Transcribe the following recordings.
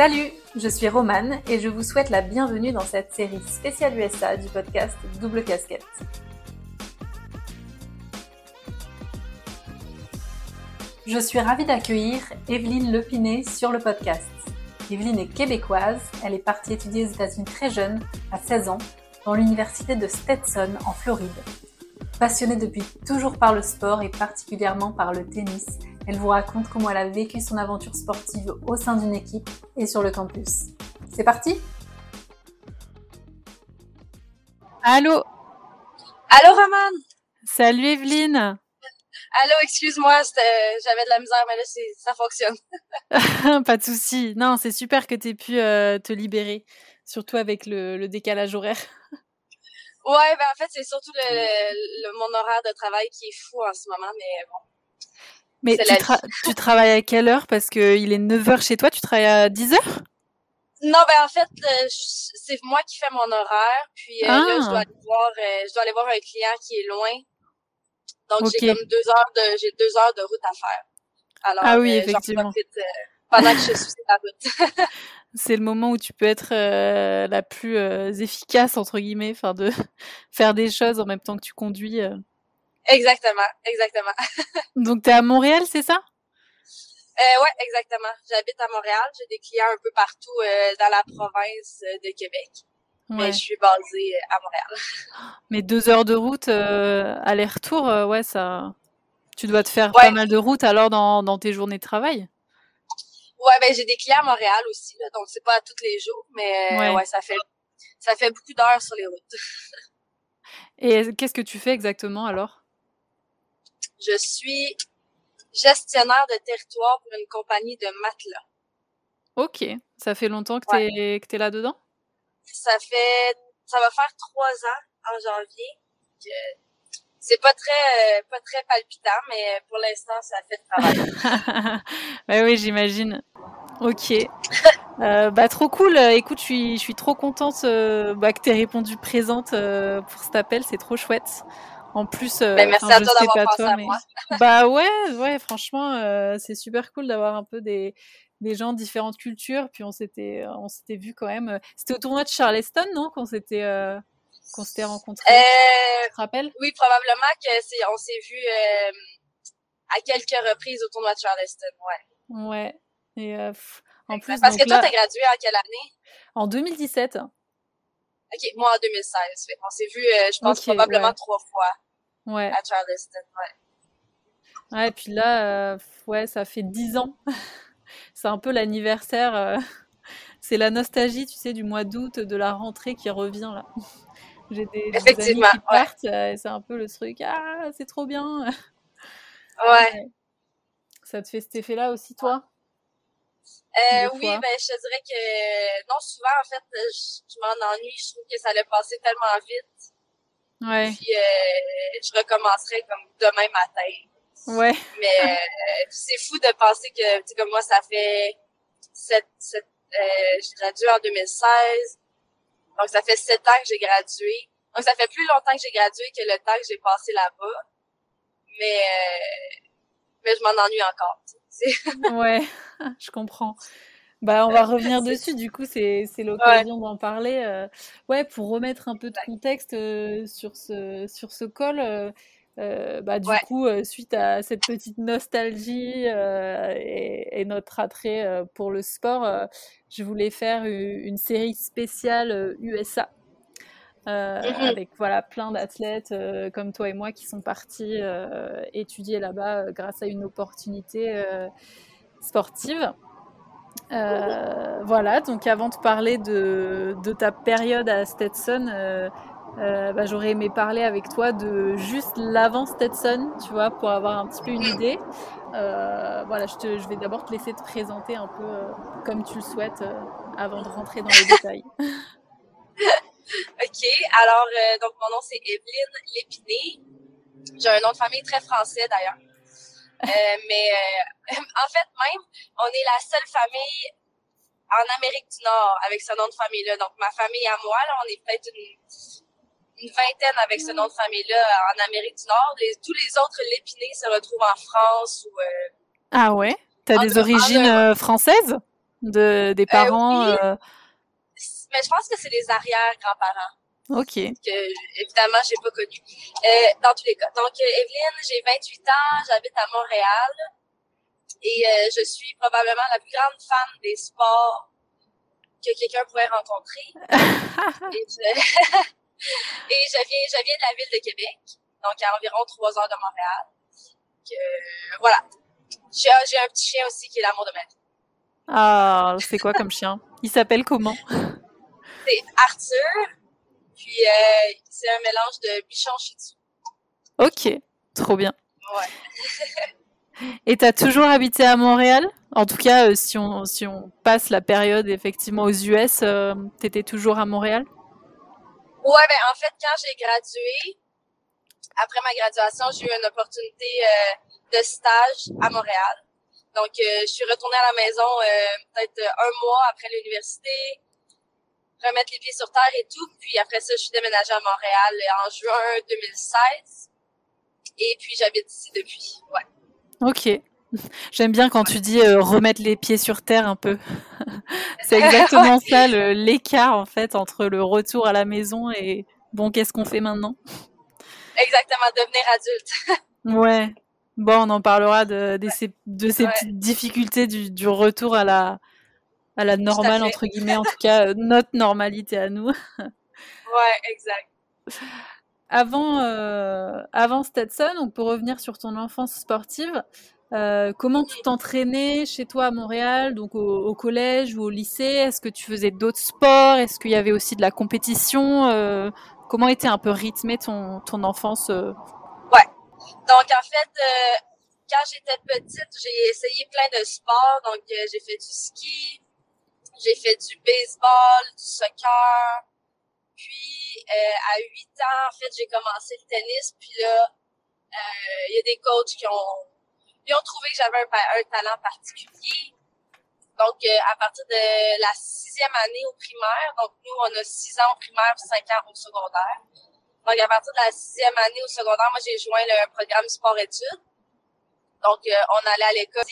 Salut, je suis Romane et je vous souhaite la bienvenue dans cette série spéciale USA du podcast Double Casquette. Je suis ravie d'accueillir Evelyne Lepiné sur le podcast. Evelyne est québécoise, elle est partie étudier aux États-Unis très jeune, à 16 ans, dans l'université de Stetson en Floride. Passionnée depuis toujours par le sport et particulièrement par le tennis, elle vous raconte comment elle a vécu son aventure sportive au sein d'une équipe et sur le campus. C'est parti Allô? Allô Roman Salut Evelyne Allô, excuse-moi, j'avais de la misère, mais là, ça fonctionne. Pas de souci. Non, c'est super que tu aies pu euh, te libérer, surtout avec le, décalage horaire. Ouais, ben en fait, c'est surtout le, mon horaire de travail qui est fou en ce moment, mais bon. Mais tu, travailles à quelle heure? Parce qu'il est 9h chez toi, tu travailles à 10h Non, ben en fait, euh, c'est moi qui fais mon horaire. Puis euh, là, je dois, ah! aller voir, euh, je dois aller voir un client qui est loin. Donc j'ai comme deux heures de j'ai deux heures de route à faire. Alors, ah oui, effectivement. pendant que je suis sur la route. c'est le moment où tu peux être la plus efficace entre guillemets, enfin de faire des choses en même temps que tu conduis. Exactement, exactement. Donc, tu es à Montréal, c'est ça? Euh, ouais, exactement. J'habite à Montréal. J'ai des clients un peu partout euh, dans la province euh, de Québec. Mais je suis basée euh, à Montréal. Mais deux heures de route, aller-retour, ouais, ça. Tu dois te faire pas mal de route alors dans, dans tes journées de travail? Ouais, ben j'ai des clients à Montréal aussi, là, donc c'est pas tous les jours, mais ouais. ouais, ça fait ça fait beaucoup d'heures sur les routes. Et qu'est-ce que tu fais exactement alors? Je suis gestionnaire de territoire pour une compagnie de matelas. Ok. Ça fait longtemps que tu es, que es là-dedans? Ça fait, ça va faire trois ans en janvier. c'est pas très, pas très palpitant, mais pour l'instant, ça fait le travail. ouais, oui, j'imagine. Ok. Euh, bah trop cool. Écoute, je suis, je suis trop contente euh, bah, que tu aies répondu présente euh, pour cet appel. C'est trop chouette. En plus, euh, à toi d'avoir pensé à moi. bah ouais, ouais, franchement, euh, c'est super cool d'avoir un peu des, des gens de différentes cultures. Puis on s'était, on s'était vu quand même. Euh, c'était au tournoi de Charleston, non, qu'on s'était, qu'on s'était rencontrés. tu te rappelles? Oui, probablement que c'est, on s'est vu à quelques reprises au tournoi de Charleston, ouais. Ouais. Et en plus, parce que toi, t'as gradué en quelle année? En 2017. OK, moi en 2016. on s'est vu, euh, je pense, probablement trois fois ouais. à Charleston. Ouais. Ouais, et puis là, euh, ouais, ça fait dix ans. c'est un peu l'anniversaire. Euh, c'est la nostalgie, tu sais, du mois d'août, de la rentrée qui revient là. J'ai des, des, amis qui partent, et c'est un peu le truc. Ah, c'est trop bien. Ouais. Ça te fait cet effet-là aussi, toi? Euh, oui, ben je te dirais que non, souvent en fait, je, m'en ennuie, je trouve que ça allait passer tellement vite. Ouais. Puis euh, je recommencerai comme demain matin. Ouais. Mais euh, c'est fou de penser que tu sais comme moi ça fait sept, sept euh, j'ai gradué en 2016. Donc ça fait sept ans que j'ai gradué. Donc ça fait plus longtemps que j'ai gradué que le temps que j'ai passé là-bas. Mais euh, mais je m'en ennuie encore. ouais, je comprends. Bah, on va revenir dessus, du coup, c'est l'occasion d'en parler. Euh, ouais, pour remettre un peu de contexte euh, sur ce, sur ce call, euh, bah, du coup, suite à cette petite nostalgie et, et, notre attrait pour le sport, je voulais faire une série spéciale USA. Mm-hmm. avec voilà plein d'athlètes comme toi et moi qui sont partis étudier là-bas grâce à une opportunité sportive. Euh, voilà, donc avant de parler de, de ta période à Stetson, euh, euh, bah, j'aurais aimé parler avec toi de juste l'avant Stetson, tu vois, pour avoir un petit peu une idée. voilà, je, te, je vais d'abord te laisser te présenter un peu comme tu le souhaites avant de rentrer dans les détails. ok, alors donc mon nom c'est Evelyne Lépiné. J'ai un nom de famille très français d'ailleurs. Euh, mais euh, en fait, même, on est la seule famille en Amérique du Nord avec ce nom de famille-là. Donc, ma famille à moi, là, on est peut-être une, une, vingtaine avec ce nom de famille-là en Amérique du Nord. Les, tous les autres lépinés se retrouvent en France ou... Euh, ah ouais? T'as des origines françaises? de, des parents Mais je pense que c'est les arrière-grands-parents. OK. Que, évidemment, j'ai pas connu. dans tous les cas. Donc, Evelyne, j'ai 28 ans, j'habite à Montréal et je suis probablement la plus grande fan des sports que quelqu'un pourrait rencontrer. et, je... et je viens, je viens de la ville de Québec, donc à environ trois heures de Montréal. Voilà. J'ai un petit chien aussi qui est l'amour de ma vie. Ah, c'est quoi comme chien? Il s'appelle comment? C'est Arthur. Puis euh, c'est un mélange de bichon shih tzu. Ok, trop bien. Ouais. Et tu as toujours habité à Montréal? En tout cas, euh, si, on, si on passe la période effectivement aux US, euh, tu étais toujours à Montréal? Ouais, ben en fait, quand j'ai gradué, après ma graduation, j'ai eu une opportunité euh, de stage à Montréal. Donc, je suis retournée à la maison peut-être un mois après l'université, remettre les pieds sur terre et tout. Puis après ça, je suis déménagée à Montréal en juin 2016. Et puis, j'habite ici depuis. Ouais. Ok. J'aime bien quand tu dis euh, remettre les pieds sur terre un peu. c'est exactement ça, l'écart en fait entre le retour à la maison et bon, qu'est-ce qu'on fait maintenant? Exactement, devenir adulte. ouais. Bon, on en parlera de, de ces, de ces petites difficultés du, du, retour à la, à la normale, entre guillemets, en tout cas, euh, notre normalité à nous. ouais, exact. Avant, euh, avant Stetson, on peut revenir sur ton enfance sportive. Euh, comment tu t'entraînais chez toi à Montréal, donc au, collège ou au lycée? Est-ce que tu faisais d'autres sports? Est-ce qu'il y avait aussi de la compétition? Euh, Comment était un peu rythmée ton, ton enfance? Ouais. Donc en fait, quand j'étais petite, j'ai essayé plein de sports. Donc j'ai fait du ski, j'ai fait du baseball, du soccer, puis, euh, à 8 ans, en fait, j'ai commencé le tennis. Puis là, euh, il y a des coachs qui ont, ils ont trouvé que j'avais un, talent particulier. Donc, euh, à partir de la sixième année au primaire, donc nous, on a six ans au primaire, cinq ans au secondaire. Donc, à partir de la sixième année au secondaire, moi, j'ai joint le programme sport-études. Donc, on allait à l'école,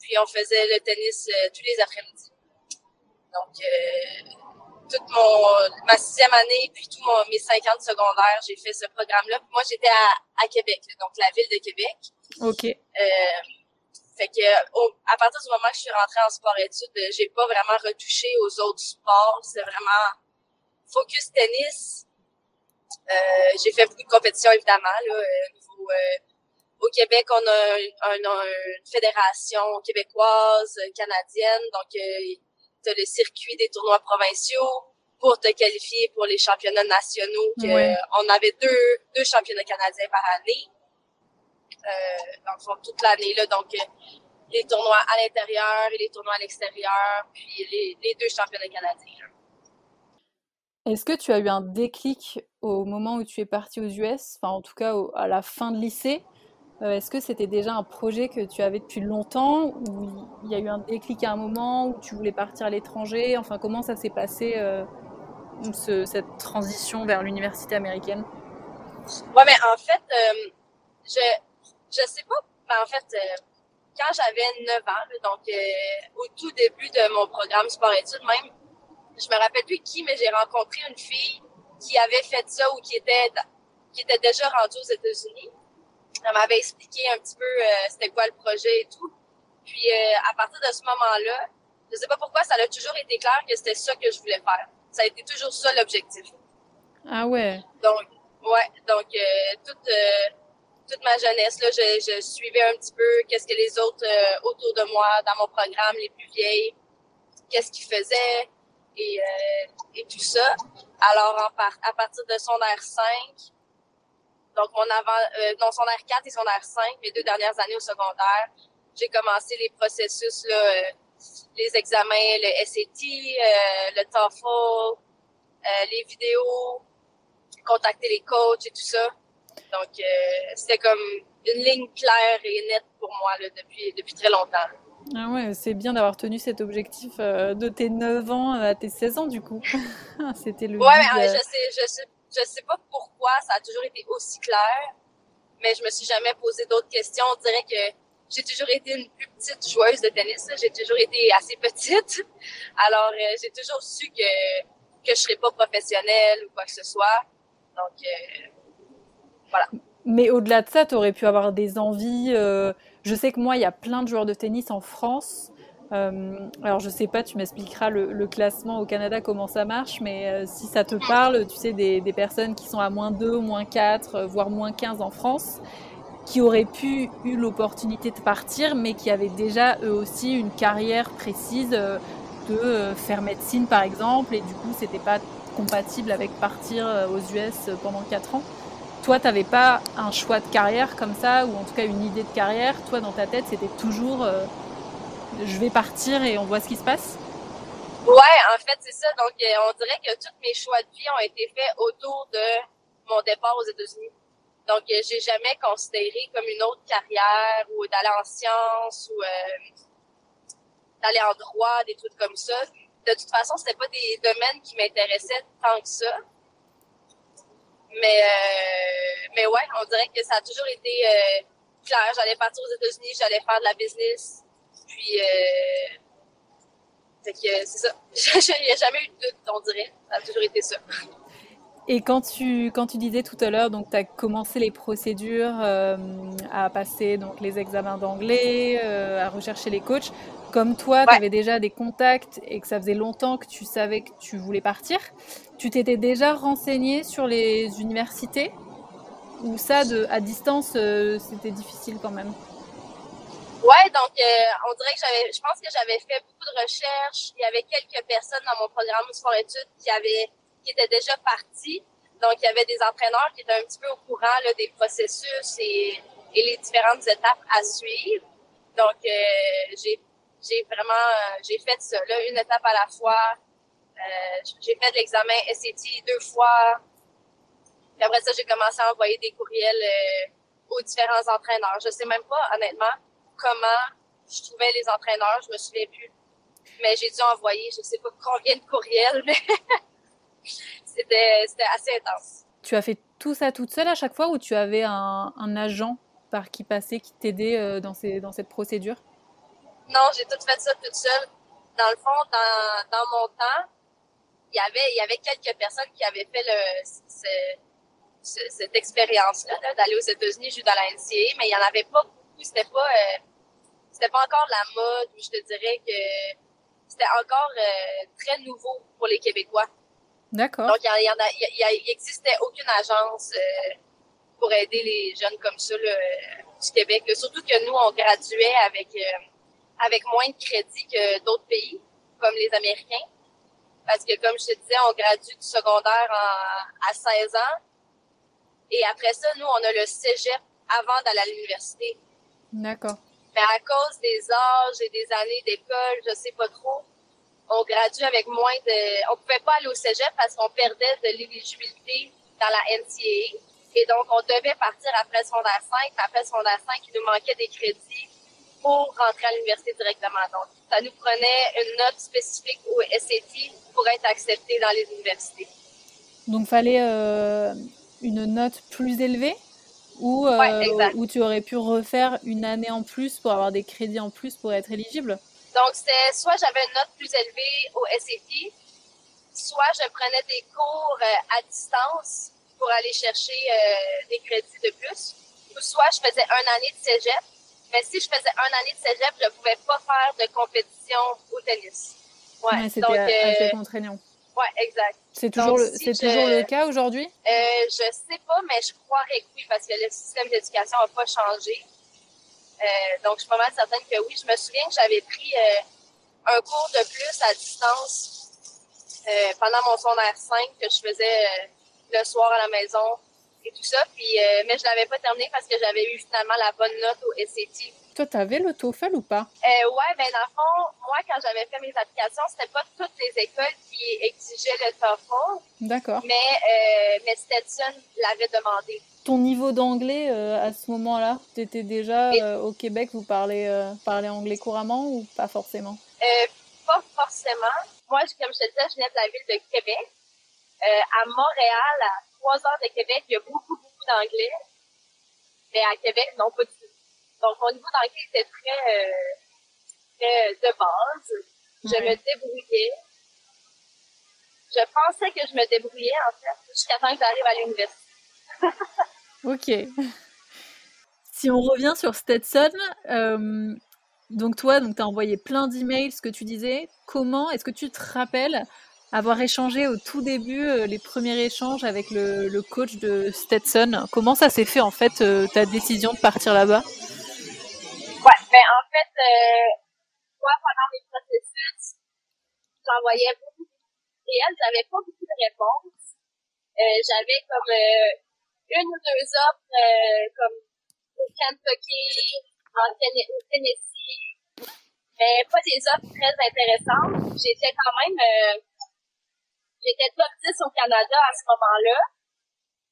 puis on faisait le tennis tous les après-midi. Donc, toute mon, ma sixième année, puis tous mes cinq ans de secondaire, j'ai fait ce programme-là. moi, j'étais à, à Québec, donc la ville de Québec. OK. Euh, fait que, à partir du moment que je suis rentrée en sport-études, j'ai pas vraiment retouché aux autres sports. C'est vraiment focus tennis. Euh, j'ai fait beaucoup de compétitions, évidemment, là, euh, euh, au Québec, on a une, une fédération québécoise, canadienne, donc as le circuit des tournois provinciaux pour te qualifier pour les championnats nationaux. On avait deux, deux championnats canadiens par année. Euh, dans le fond, toute l'année, là. Donc, euh, les tournois à l'intérieur et les tournois à l'extérieur, puis les, les, deux championnats canadiens. Est-ce que tu as eu un déclic au moment où tu es parti aux US, enfin en tout cas à la fin de lycée, euh, est-ce que c'était déjà un projet que tu avais depuis longtemps ou il y a eu un déclic à un moment où tu voulais partir à l'étranger? Enfin, comment ça s'est passé euh, cette transition vers l'université américaine? Ouais, mais en fait, euh, je je sais pas. En fait, quand j'avais 9 ans, donc au tout début de mon programme sport-études, même, je me rappelle plus qui, mais j'ai rencontré une fille qui avait fait ça ou qui était qui était déjà rendue aux États-Unis. Elle m'avait expliqué un petit peu euh, c'était quoi le projet et tout. Puis euh, à partir de ce moment-là, je sais pas pourquoi, ça a toujours été clair que c'était ça que je voulais faire. Ça a été toujours ça l'objectif. Ah ouais. Donc ouais, donc euh, toute toute ma jeunesse là, je, je suivais un petit peu qu'est-ce que les autres autour de moi dans mon programme, les plus vieilles, qu'est-ce qu'ils faisaient et et tout ça. Alors en à partir de son r 5, donc, mon avant, euh, non, son R4 et son R5, mes deux dernières années au secondaire, j'ai commencé les processus, là, euh, les examens, le SAT, euh, le TOEFL, euh, les vidéos, contacter les coachs et tout ça. Donc, euh, c'était comme une ligne claire et nette pour moi là, depuis, depuis très longtemps. Ah ouais, c'est bien d'avoir tenu cet objectif de tes 9 ans à tes 16 ans, du coup. C'était le Ouais, mais, je sais, je sais je sais pas pourquoi ça a toujours été aussi clair, mais je me suis jamais posé d'autres questions. On dirait que j'ai toujours été une plus petite joueuse de tennis. J'ai toujours été assez petite. Alors, euh, j'ai toujours su que, que je serais pas professionnelle ou quoi que ce soit. Donc, euh, voilà. Mais au-delà de ça, tu aurais pu avoir des envies. Euh, je sais que moi, il y a plein de joueurs de tennis en France. Alors, je sais pas, tu m'expliqueras le, classement au Canada, comment ça marche, mais si ça te parle, tu sais, des, personnes qui sont à moins 2, moins 4, voire moins 15 en France qui auraient pu eu l'opportunité de partir, mais qui avaient déjà eux aussi une carrière précise euh, de euh, faire médecine par exemple, et du coup c'était pas compatible avec partir euh, aux US pendant 4 ans. Toi, tu n'avais pas un choix de carrière comme ça, ou en tout cas une idée de carrière. Toi, dans ta tête, c'était toujours je vais partir et on voit ce qui se passe Ouais, en fait, c'est ça. Donc, on dirait que tous mes choix de vie ont été faits autour de mon départ aux États-Unis. Donc, euh, j'ai jamais considéré comme une autre carrière ou d'aller en sciences ou euh, d'aller en droit, des trucs comme ça. De toute façon, c'était pas des domaines qui m'intéressaient tant que ça. Mais euh, mais ouais, on dirait que ça a toujours été euh, clair. J'allais partir aux États-Unis, j'allais faire de la business. Puis euh, c'est ça. Il n'y a jamais eu de doute, on dirait. Ça a toujours été ça. Et quand tu, quand tu disais tout à l'heure, donc tu as commencé les procédures euh, à passer donc les examens d'anglais, euh, à rechercher les coachs, comme toi, tu avais déjà des contacts et que ça faisait longtemps que tu savais que tu voulais partir, tu t'étais déjà renseigné sur les universités? Ou ça, de, à distance, euh, c'était difficile quand même? Ouais, donc on dirait que j'avais, je pense que j'avais fait beaucoup de recherches. Il y avait quelques personnes dans mon programme sport études qui avaient qui étaient déjà partis. Donc, il y avait des entraîneurs qui étaient un petit peu au courant là, des processus et, et les différentes étapes à suivre. Donc, euh, j'ai j'ai vraiment euh, j'ai fait ça là, une étape à la fois. Euh, j'ai fait l'examen SAT deux fois. Puis après ça, j'ai commencé à envoyer des courriels euh, aux différents entraîneurs. Je sais même pas, honnêtement, comment je trouvais les entraîneurs. Je me souviens plus. Mais j'ai dû envoyer, je sais pas combien de courriels, mais c'était assez intense. Tu as fait tout ça toute seule à chaque fois ou tu avais un, un agent par qui passer qui t'aidait euh, dans, ces, dans cette procédure? Non, j'ai tout fait ça toute seule. Dans le fond, dans, dans mon temps, il y avait, il y avait quelques personnes qui avaient fait le, cette expérience-là d'aller aux États-Unis jouer dans la NCA, mais il y en avait pas beaucoup. C'était pas, euh, c'était pas encore la mode. Je te dirais que c'était encore euh, très nouveau pour les Québécois. D'accord. Donc, il y, en a, il, existait aucune agence euh, pour aider les jeunes comme ça là, du Québec. Surtout que nous, on graduait avec euh, avec moins de crédits que d'autres pays, comme les Américains. Parce que, comme je te disais, on gradue du secondaire en, à 16 ans. Et après ça, nous, on a le cégep avant d'aller à l'université. D'accord. Mais à cause des âges et des années d'école, je sais pas trop, on gradue avec moins de... On pouvait pas aller au cégep parce qu'on perdait de l'éligibilité dans la NCAA. Et donc, on devait partir après secondaire 5. Après secondaire 5, il nous manquait des crédits pour rentrer à l'université directement. Donc, ça nous prenait une note spécifique au SAT pour être accepté dans les universités. Donc, fallait euh, une note plus élevée? Ou, euh, tu aurais pu refaire une année en plus pour avoir des crédits en plus pour être éligible donc, c'était soit j'avais une note plus élevée au SAT, soit je prenais des cours euh, à distance pour aller chercher euh, des crédits de plus, ou soit je faisais un année de cégep. Mais si je faisais un année de cégep, je ne pouvais pas faire de compétition au tennis. Ouais, c'était assez contraignant. Ouais, exact. C'est toujours, le, c'est toujours le cas aujourd'hui? Euh, je sais pas, mais je croirais que oui, parce que le système d'éducation n'a pas changé. Euh, donc, je suis pas mal certaine que oui. Je me souviens que j'avais pris euh, un cours de plus à distance euh, pendant mon secondaire 5 que je faisais le soir à la maison et tout ça. Puis, mais je l'avais pas terminé parce que j'avais eu finalement la bonne note au SAT. Toi, t'avais le TOEFL ou pas? Euh, ouais, ben dans le fond, moi, quand j'avais fait mes applications, c'était pas toutes les écoles qui exigeaient le TOEFL. D'accord. Mais, euh, mais Stetson l'avait demandé. Ton niveau d'anglais euh, à ce moment-là, tu étais déjà euh, au Québec, vous parlez, parlez anglais couramment ou pas forcément? Pas forcément. Moi, comme je te disais, je venais de la ville de Québec. à Montréal, à trois heures de Québec, il y a beaucoup, beaucoup d'anglais. Mais à Québec, non, pas du tout. Donc, mon niveau d'anglais était très, euh, très de base. Je me débrouillais. Je pensais que je me débrouillais, en fait, jusqu'à temps que j'arrive à l'université. ok. Si on revient sur Stetson, euh, donc toi, donc tu as envoyé plein d'emails, ce que tu disais. Comment est-ce que tu te rappelles avoir échangé au tout début euh, les premiers échanges avec le, le, coach de Stetson? Comment ça s'est fait en fait euh, ta décision de partir là-bas? Ouais, ben en fait, euh, pendant mes processus, j'envoyais beaucoup de j'avais pas beaucoup de réponses. Euh, j'avais comme euh, une ou deux offres comme au Kentucky, en Tennessee, mais pas des offres très intéressantes. J'étais quand même J'étais top 10 au Canada à ce moment-là.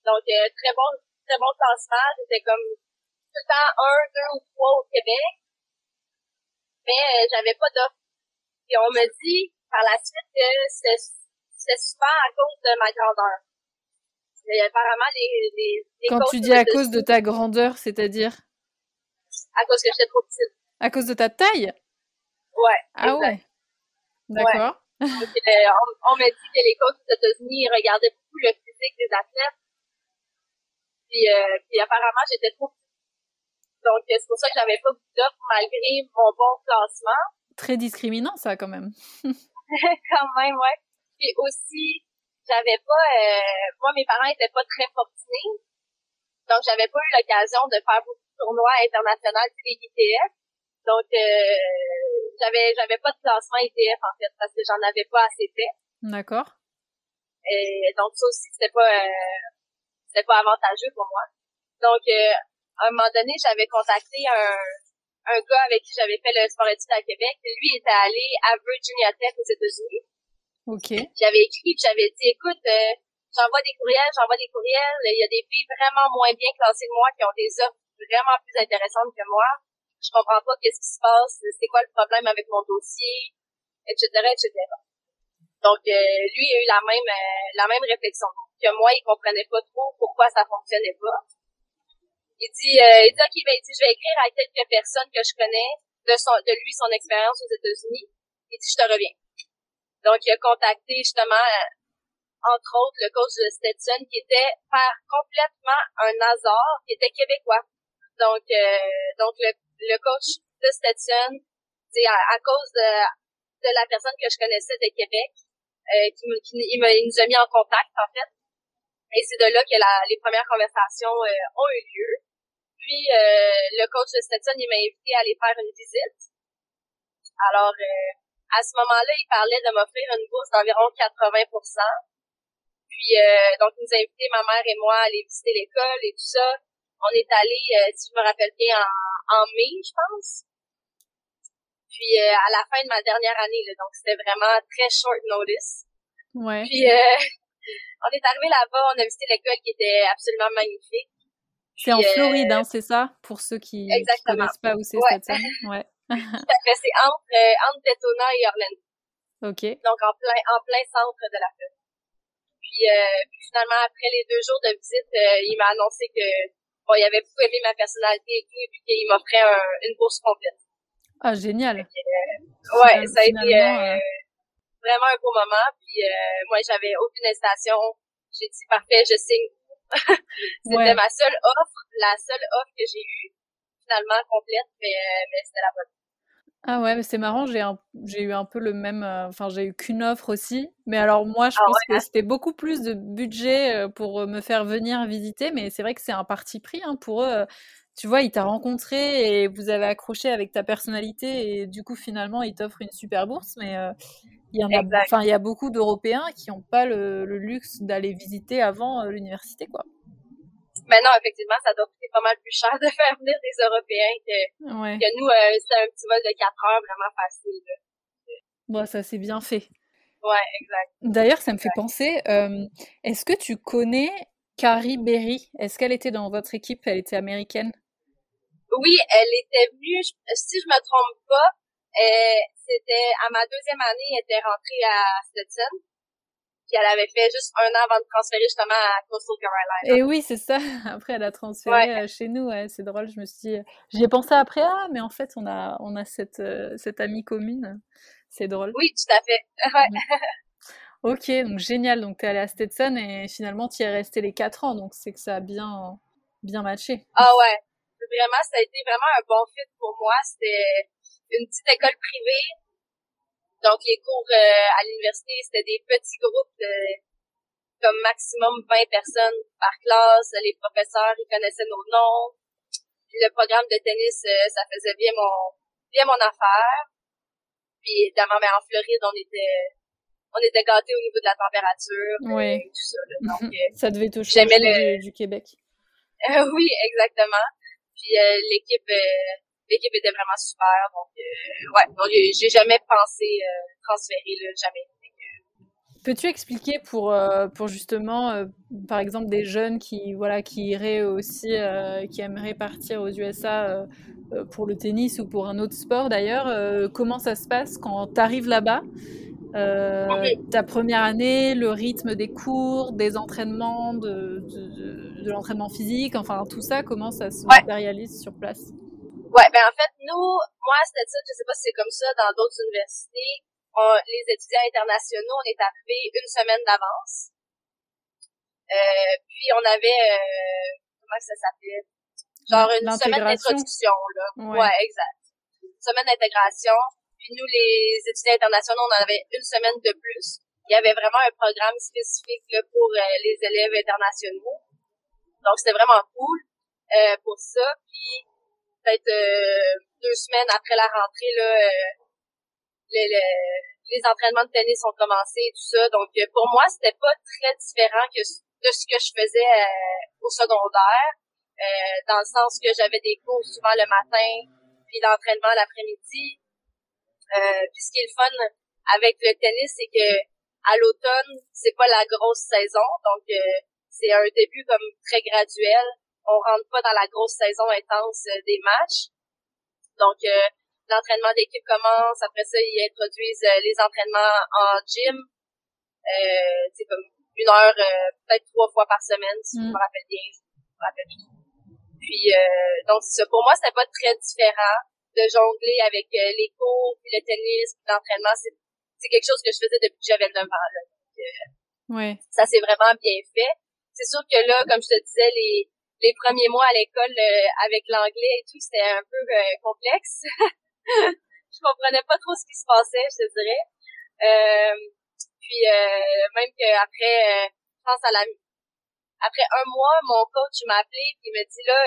Donc, euh, très bon, très bon classement. J'étais comme tout le temps un, deux ou trois au Québec. Mais euh, j'avais pas d'offre. Et on me dit par la suite que c'est super à cause de ma grandeur. Et apparemment, les, les, les Quand tu dis à cause de ta grandeur, c'est-à-dire? À cause que j'étais trop petite. À cause de ta taille? Ouais. Ah ouais. D'accord. Donc, euh, on, m'a dit que les coachs aux États-Unis regardaient beaucoup le physique des athlètes. Puis, euh, puis apparemment, j'étais trop Donc, c'est pour ça que j'avais pas beaucoup d'offres malgré mon bon classement. Très discriminant, ça, quand même. quand même, ouais. Puis aussi, j'avais pas... Euh, moi, mes parents étaient pas très fortunés. Donc, j'avais pas eu l'occasion de faire beaucoup de tournois internationaux, des ITF. Donc, euh, j'avais j'avais pas de classement ETF en fait parce que j'en avais pas assez fait. D'accord. Et donc ça aussi c'était pas euh, c'était pas avantageux pour moi. Donc euh, à un moment donné, j'avais contacté un un gars avec qui j'avais fait le sport études à Québec. Lui était allé à Virginia Tech aux États-Unis. OK. J'avais écrit puis j'avais dit écoute euh, j'envoie des courriels, j'envoie des courriels, il y a des filles vraiment moins bien classées que moi qui ont des offres vraiment plus intéressantes que moi je comprends pas qu'est-ce qui se passe, c'est quoi le problème avec mon dossier, etc., etc. Donc, euh, lui a eu la même euh, la même réflexion que moi, il comprenait pas trop pourquoi ça fonctionnait pas. Il dit, euh, il dit, ok, ben, il dit, je vais écrire à quelques personnes que je connais de son, de lui, son expérience aux États-Unis. Il dit, je te reviens. Donc, il a contacté justement, entre autres, le coach de Stetson, qui était par complètement un hasard, qui était québécois. Donc, donc le le coach de Stetson, c'est à, cause de, de la personne que je connaissais de Québec, euh, qui, qui il, nous a mis en contact, en fait. Et c'est de là que la, les premières conversations euh, ont eu lieu. Puis, euh, le coach de Stetson, il m'a invité à aller faire une visite. Alors, euh, à ce moment-là, il parlait de m'offrir une bourse d'environ 80% Puis, euh, donc, il nous a invité, ma mère et moi, à aller visiter l'école et tout ça. On est allé, si je me rappelle bien, en en mai, je pense. Puis euh, à la fin de ma dernière année, là, donc c'était vraiment très short notice. Ouais. Puis euh, on est arrivé là-bas, on a visité l'école qui était absolument magnifique. C'est en Floride, euh, hein, c'est ça? Pour ceux qui ne connaissent pas où c'est ouais. Stetson. Ouais. c'est entre, entre Daytona et Orlando. OK. Donc en plein, en plein centre de la Floride. Puis, puis finalement, après les deux jours de visite, il m'a annoncé que bon, il avait beaucoup aimé ma personnalité et tout, et puis qu'il m'offrait une bourse complète. Ah, génial. Euh, ouais, ça a été euh, euh, vraiment un beau moment. Puis moi, j'avais aucune hésitation. J'ai dit parfait, je signe. c'était ma seule offre, la seule offre que j'ai eue, finalement complète, mais, mais c'était la bonne. Ah ouais, mais c'est marrant, j'ai j'ai eu un peu le même, euh, enfin j'ai eu qu'une offre aussi, mais alors moi je ah pense que c'était beaucoup plus de budget euh, pour euh, me faire venir visiter, mais c'est vrai que c'est un parti pris hein, pour eux. Tu vois, il t'a rencontré et vous avez accroché avec ta personnalité et du coup finalement il t'offre une super bourse, mais il y en a, enfin il y a beaucoup d'Européens qui n'ont pas le, le luxe d'aller visiter avant l'université quoi. Maintenant, effectivement, ça doit coûter pas mal plus cher de faire venir des Européens que, que nous, euh, c'est un petit vol de 4 heures vraiment facile. Bon, ça c'est bien fait. Ouais, exact. D'ailleurs, ça me fait penser, euh, est-ce que tu connais Carrie Berry? Est-ce qu'elle était dans votre équipe? Elle était américaine Oui, elle était venue, si je me trompe pas, euh, c'était à ma deuxième année, elle était rentrée à Stetson. Puis elle avait fait juste un an avant de transférer justement à Coastal Carolina. Et oui, c'est ça. Après, elle a transféré euh, chez nous. Ouais, c'est drôle. Je me suis dit, j'y ai pensé après, ah, mais en fait, on a, on a cette, euh, cette amie commune. C'est drôle. Oui, tout à fait. Ouais. Ok, donc génial. Donc, tu es allée à Stetson et finalement, tu y es resté les quatre ans. Donc, c'est que ça a bien, bien matché. Ah ouais. Vraiment, ça a été vraiment un bon fit pour moi. C'était une petite école privée donc, les cours euh, à l'université, c'était des petits groupes de comme maximum 20 personnes par classe. Les professeurs, ils connaissaient nos noms. Puis le programme de tennis, euh, ça faisait bien mon bien mon affaire. Puis évidemment, ben, en Floride, on était on était gâtés au niveau de la température oui. tout ça. Donc, euh, ça devait toucher le... du, du, Québec. oui, exactement. Puis l'équipe l'équipe était vraiment super. Donc, euh, ouais, j'ai jamais pensé euh, transférer, là, jamais. Peux-tu expliquer pour, euh, pour justement, par exemple, des jeunes qui, voilà, qui iraient aussi, qui aimeraient partir aux USA pour le tennis ou pour un autre sport d'ailleurs, comment ça se passe quand tu arrives là-bas ta première année, le rythme des cours, des entraînements, de, de, de, l'entraînement physique, enfin tout ça, comment ça se matérialise sur place? Ouais, ben en fait, nous, moi, c'était ça, je sais pas si c'est comme ça dans d'autres universités. les étudiants internationaux, on est arrivés une semaine d'avance. Euh, puis on avait, euh, comment ça s'appelait? Genre une semaine d'introduction, là. Ouais. exact. Une semaine d'intégration. Puis nous, les étudiants internationaux, on en avait une semaine de plus. Il y avait vraiment un programme spécifique là, pour euh, les élèves internationaux. Donc, c'était vraiment cool euh, pour ça. Puis peut-être euh, deux semaines après la rentrée, là, euh, les, les, entraînements de tennis ont commencé et tout ça. Donc, euh, pour moi, c'était pas très différent que de ce que je faisais au secondaire, dans le sens que j'avais des cours souvent le matin, puis l'entraînement l'après-midi. puis ce qui est le fun avec le tennis, c'est que à l'automne, c'est pas la grosse saison, donc c'est un début comme très graduel on rentre pas dans la grosse saison intense euh, des matchs. Donc, euh, l'entraînement d'équipe commence. Après ça, ils introduisent euh, les entraînements en gym. c'est comme une heure, peut-être trois fois par semaine, si je me mm. rappelle bien. Je me rappelle Puis, donc, c'est ça. Pour moi, c'était pas très différent de jongler avec les cours, puis le tennis, puis l'entraînement. C'est, c'est quelque chose que je faisais depuis que j'avais 9 ans. Là. ouais. Ça s'est vraiment bien fait. C'est sûr que là, comme je te disais, les, les premiers mois à l'école euh, avec l'anglais et tout, c'était un peu euh, complexe. je comprenais pas trop ce qui se passait, je te dirais. Euh, puis même qu'après, je pense à la après un mois, mon coach m'a appelé et il m'a dit là,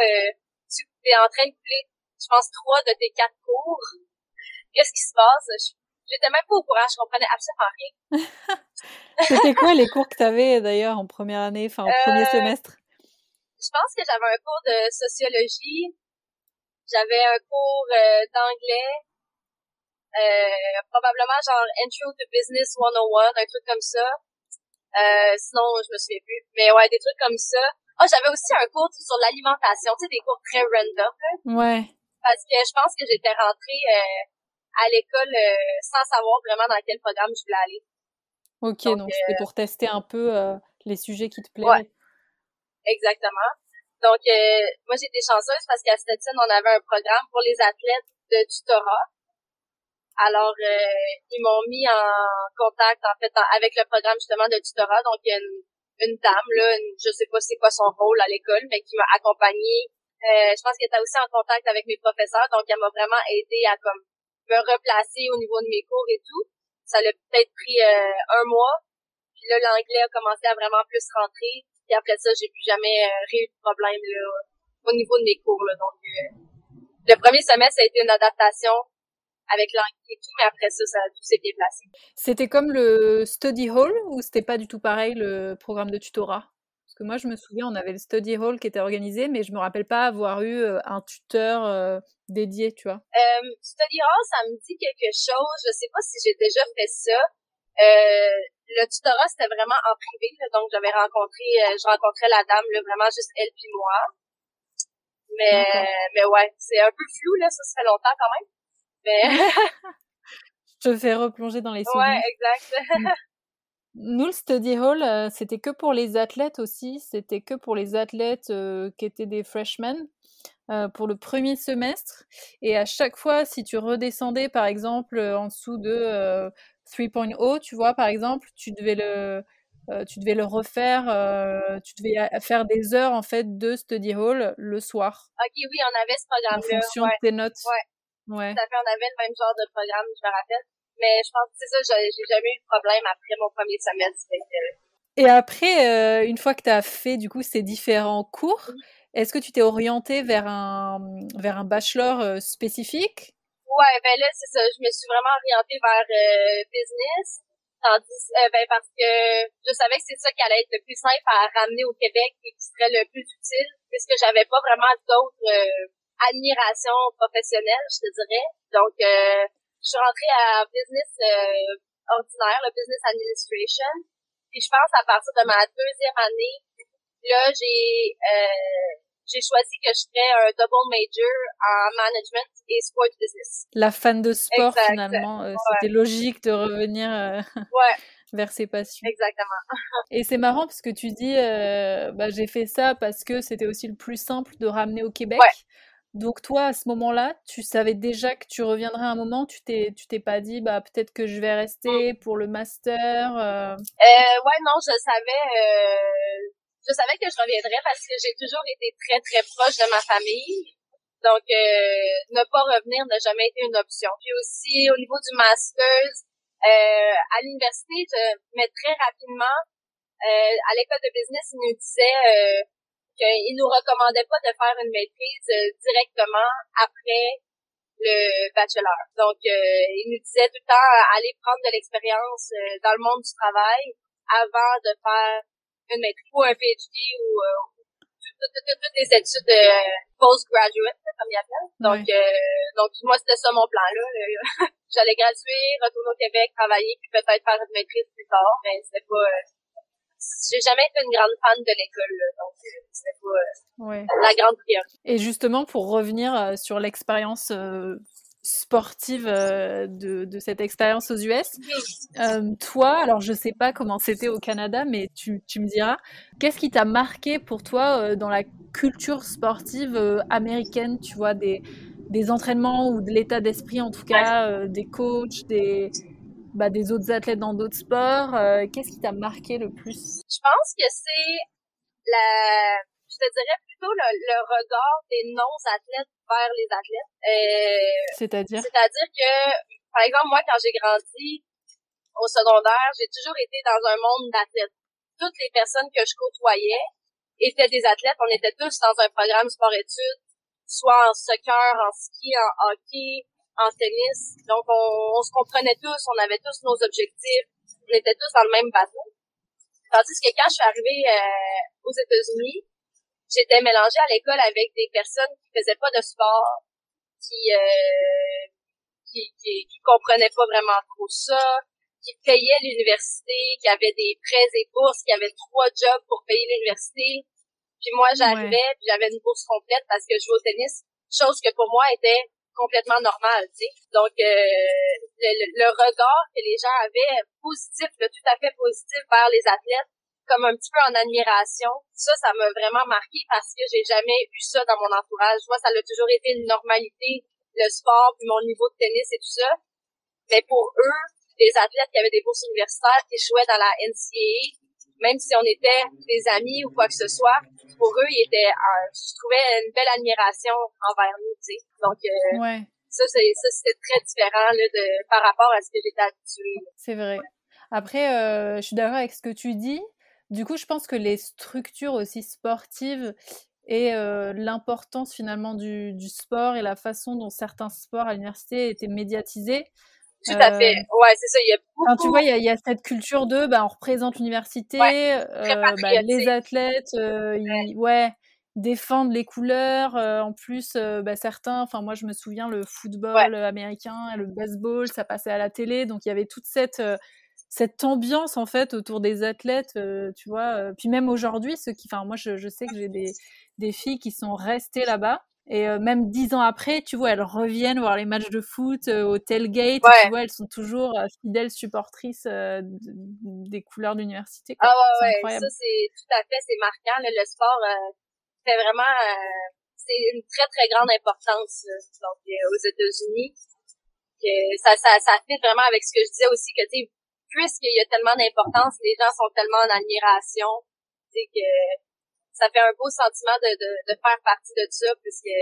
tu es en train de couler, je pense trois de tes quatre cours. Qu'est-ce qui se passe? J'étais même pas au courant, je comprenais absolument rien. C'était quoi les cours que tu avais d'ailleurs en première année, enfin en premier semestre? Je pense que j'avais un cours de sociologie, j'avais un cours euh, d'anglais, euh, probablement genre Intro to Business 101, un truc comme ça. Euh, sinon, je me souviens plus. Mais ouais, des trucs comme ça. Oh, j'avais aussi un cours sur l'alimentation, tu sais, des cours très random. Ouais. Parce que je pense que j'étais rentrée à l'école sans savoir vraiment dans quel programme je voulais aller. Ok, donc c'était pour tester un peu les sujets qui te plaisaient. Exactement. Donc, euh, moi, j'étais chanceuse parce qu'à Stetson, on avait un programme pour les athlètes de tutorat. Alors, euh, ils m'ont mis en contact, en fait, avec le programme, justement, de tutorat. Donc, il y a une, une dame, là, je sais pas c'est quoi son rôle à l'école, mais qui m'a accompagnée. Euh, je pense qu'elle était aussi en contact avec mes professeurs. Donc, elle m'a vraiment aidé à, comme, me replacer au niveau de mes cours et tout. Ça l'a peut-être pris un mois. Puis là, l'anglais a commencé à vraiment plus rentrer. Puis après ça, j'ai plus jamais euh, eu de problème là, au niveau de mes cours. Là. Donc, euh, le premier semestre, ça a été une adaptation avec l'anglais et tout, mais après ça, ça tout s'est bien placé. C'était comme le study hall ou c'était pas du tout pareil le programme de tutorat? Parce que moi, je me souviens, on avait le study hall qui était organisé, mais je me rappelle pas avoir eu euh, un tuteur dédié, tu vois. Euh, study hall, ça me dit quelque chose. Je sais pas si j'ai déjà fait ça. Euh, le tutorat, c'était vraiment en privé, donc j'avais rencontré, euh, je rencontrais la dame, là, vraiment juste elle puis moi. Mais, mais ouais, c'est un peu flou, là, ça, se fait longtemps quand même. Mais... je te fais replonger dans les souvenirs. Ouais, exact. Nous, le study hall, euh, c'était que pour les athlètes aussi. C'était que pour les athlètes euh, qui étaient des freshmen euh, pour le premier semestre. Et à chaque fois, si tu redescendais, par exemple, en dessous de 3.0, tu vois, par exemple, tu devais le, tu devais le refaire, tu devais faire des heures en fait de study hall le soir. Ok, oui, on avait ce programme-là. En fonction de tes notes. Ouais. ouais. Ça fait, on avait le même genre de programme, je me rappelle. Mais je pense que c'est ça, j'ai jamais eu de problème après mon premier semestre. Et après, euh, une fois que tu as fait du coup ces différents cours, est-ce que tu t'es orienté vers un, vers un bachelor euh, spécifique? Ouais, ben là, c'est ça. Je me suis vraiment orientée vers euh, business. Tandis, ben parce que je savais que c'est ça qui allait être le plus simple à ramener au Québec et qui serait le plus utile, puisque j'avais pas vraiment d'autres admirations professionnelles, je te dirais. Donc, je suis rentrée à business euh, ordinaire, le business administration. Puis je pense à partir de ma deuxième année, là j'ai euh, j'ai choisi que je ferais un double major en management et sport business. La fan de sport finalement, euh, c'était logique de revenir ouais. vers ses passions. Exactement. et c'est marrant parce que tu dis, bah, j'ai fait ça parce que c'était aussi le plus simple de ramener au Québec. Donc toi, à ce moment-là, tu savais déjà que tu reviendrais à un moment, tu t'es, tu t'es pas dit, bah peut-être que je vais rester pour le master. Euh... Euh, ouais, non, je savais, euh, je savais que je reviendrais parce que j'ai toujours été très très proche de ma famille. Donc euh, ne pas revenir n'a jamais été une option. Puis aussi au niveau du master, euh, à l'université, mais très rapidement, à l'école de business, ils nous disaient qu'il nous recommandait pas de faire une maîtrise euh, directement après le bachelor. Donc, euh, il nous disait tout le temps aller prendre de l'expérience euh, dans le monde du travail avant de faire une maîtrise ou un PhD ou toutes les études postgraduate, comme il appelle. Donc, donc moi, c'était ça mon plan là. J'allais graduer, retourner au Québec, travailler, puis peut-être faire une maîtrise plus tard, mais c'était pas j'ai jamais été une grande fan de l'école, donc euh, c'était pas euh, la grande priorité. Et justement, pour revenir euh, sur l'expérience sportive de, de, cette expérience aux US. toi, alors je sais pas comment c'était au Canada, mais tu, tu me diras, qu'est-ce qui t'a marqué pour toi dans la culture sportive américaine, tu vois, des, des entraînements ou de l'état d'esprit en tout cas, des coachs, des, bah, des autres athlètes dans d'autres sports. Euh, qu'est-ce qui t'a marqué le plus? Je pense que c'est la, je te dirais plutôt le, regard des non-athlètes vers les athlètes. Euh, c'est-à-dire? C'est-à-dire que, par exemple, moi, quand j'ai grandi au secondaire, j'ai toujours été dans un monde d'athlètes. Toutes les personnes que je côtoyais étaient des athlètes. On était tous dans un programme sport-études, soit en soccer, en ski, en hockey, en tennis. Donc, on, se comprenait tous, on avait tous nos objectifs, on était tous dans le même bateau. Tandis que quand je suis arrivée euh, aux États-Unis, j'étais mélangée à l'école avec des personnes qui faisaient pas de sport, qui, euh, qui, qui, qui comprenaient pas vraiment trop ça, qui payaient l'université, qui avaient des prêts et bourses, qui avaient trois jobs pour payer l'université. Puis moi, j'arrivais, puis j'avais une bourse complète parce que je jouais au tennis, chose que pour moi était complètement normal, tu sais. Donc, euh, le, regard que les gens avaient positif, tout à fait positif vers les athlètes, comme un petit peu en admiration, ça, ça m'a vraiment marqué parce que j'ai jamais eu ça dans mon entourage. Moi, ça a toujours été une normalité, le sport, puis mon niveau de tennis et tout ça. Mais pour eux, les athlètes qui avaient des bourses universitaires, qui échouaient dans la NCAA, même si on était des amis ou quoi que ce soit, pour eux, ils étaient, euh, je trouvais une belle admiration envers nous, tu sais. Donc, euh, ouais. ça, ça c'était très différent là, de, par rapport à ce que j'étais habituée. C'est vrai. Après, euh, je suis d'accord avec ce que tu dis. Du coup, je pense que les structures aussi sportives et l'importance finalement du, du, sport et la façon dont certains sports à l'université étaient médiatisés, tout à fait. Euh, ouais, c'est ça. Il y a beaucoup... tu vois, il y a, il y a cette culture de, bah, on représente l'université, euh, bah, les athlètes, euh, Ils, ouais, défendent les couleurs. Euh, en plus, bah, certains, enfin moi, je me souviens le football américain, le baseball, ça passait à la télé, donc il y avait toute cette cette ambiance en fait autour des athlètes, tu vois. puis même aujourd'hui, ceux qui, enfin moi, je, je sais que j'ai des des filles qui sont restées là-bas Et euh, même dix ans après, tu vois, elles reviennent voir les matchs de foot euh, au tailgate. Tu vois, elles sont toujours euh, fidèles supportrices des couleurs d'université. Ah ouais, ouais. Ça, c'est tout à fait, c'est marquant. le sport fait vraiment, c'est une très, très grande importance donc, aux États-Unis. ça, ça, ça fait vraiment avec ce que je disais aussi, que tu puisqu'il y a tellement d'importance, les gens sont tellement en admiration, tu que ça fait un beau sentiment de, de, de faire partie de ça, puisque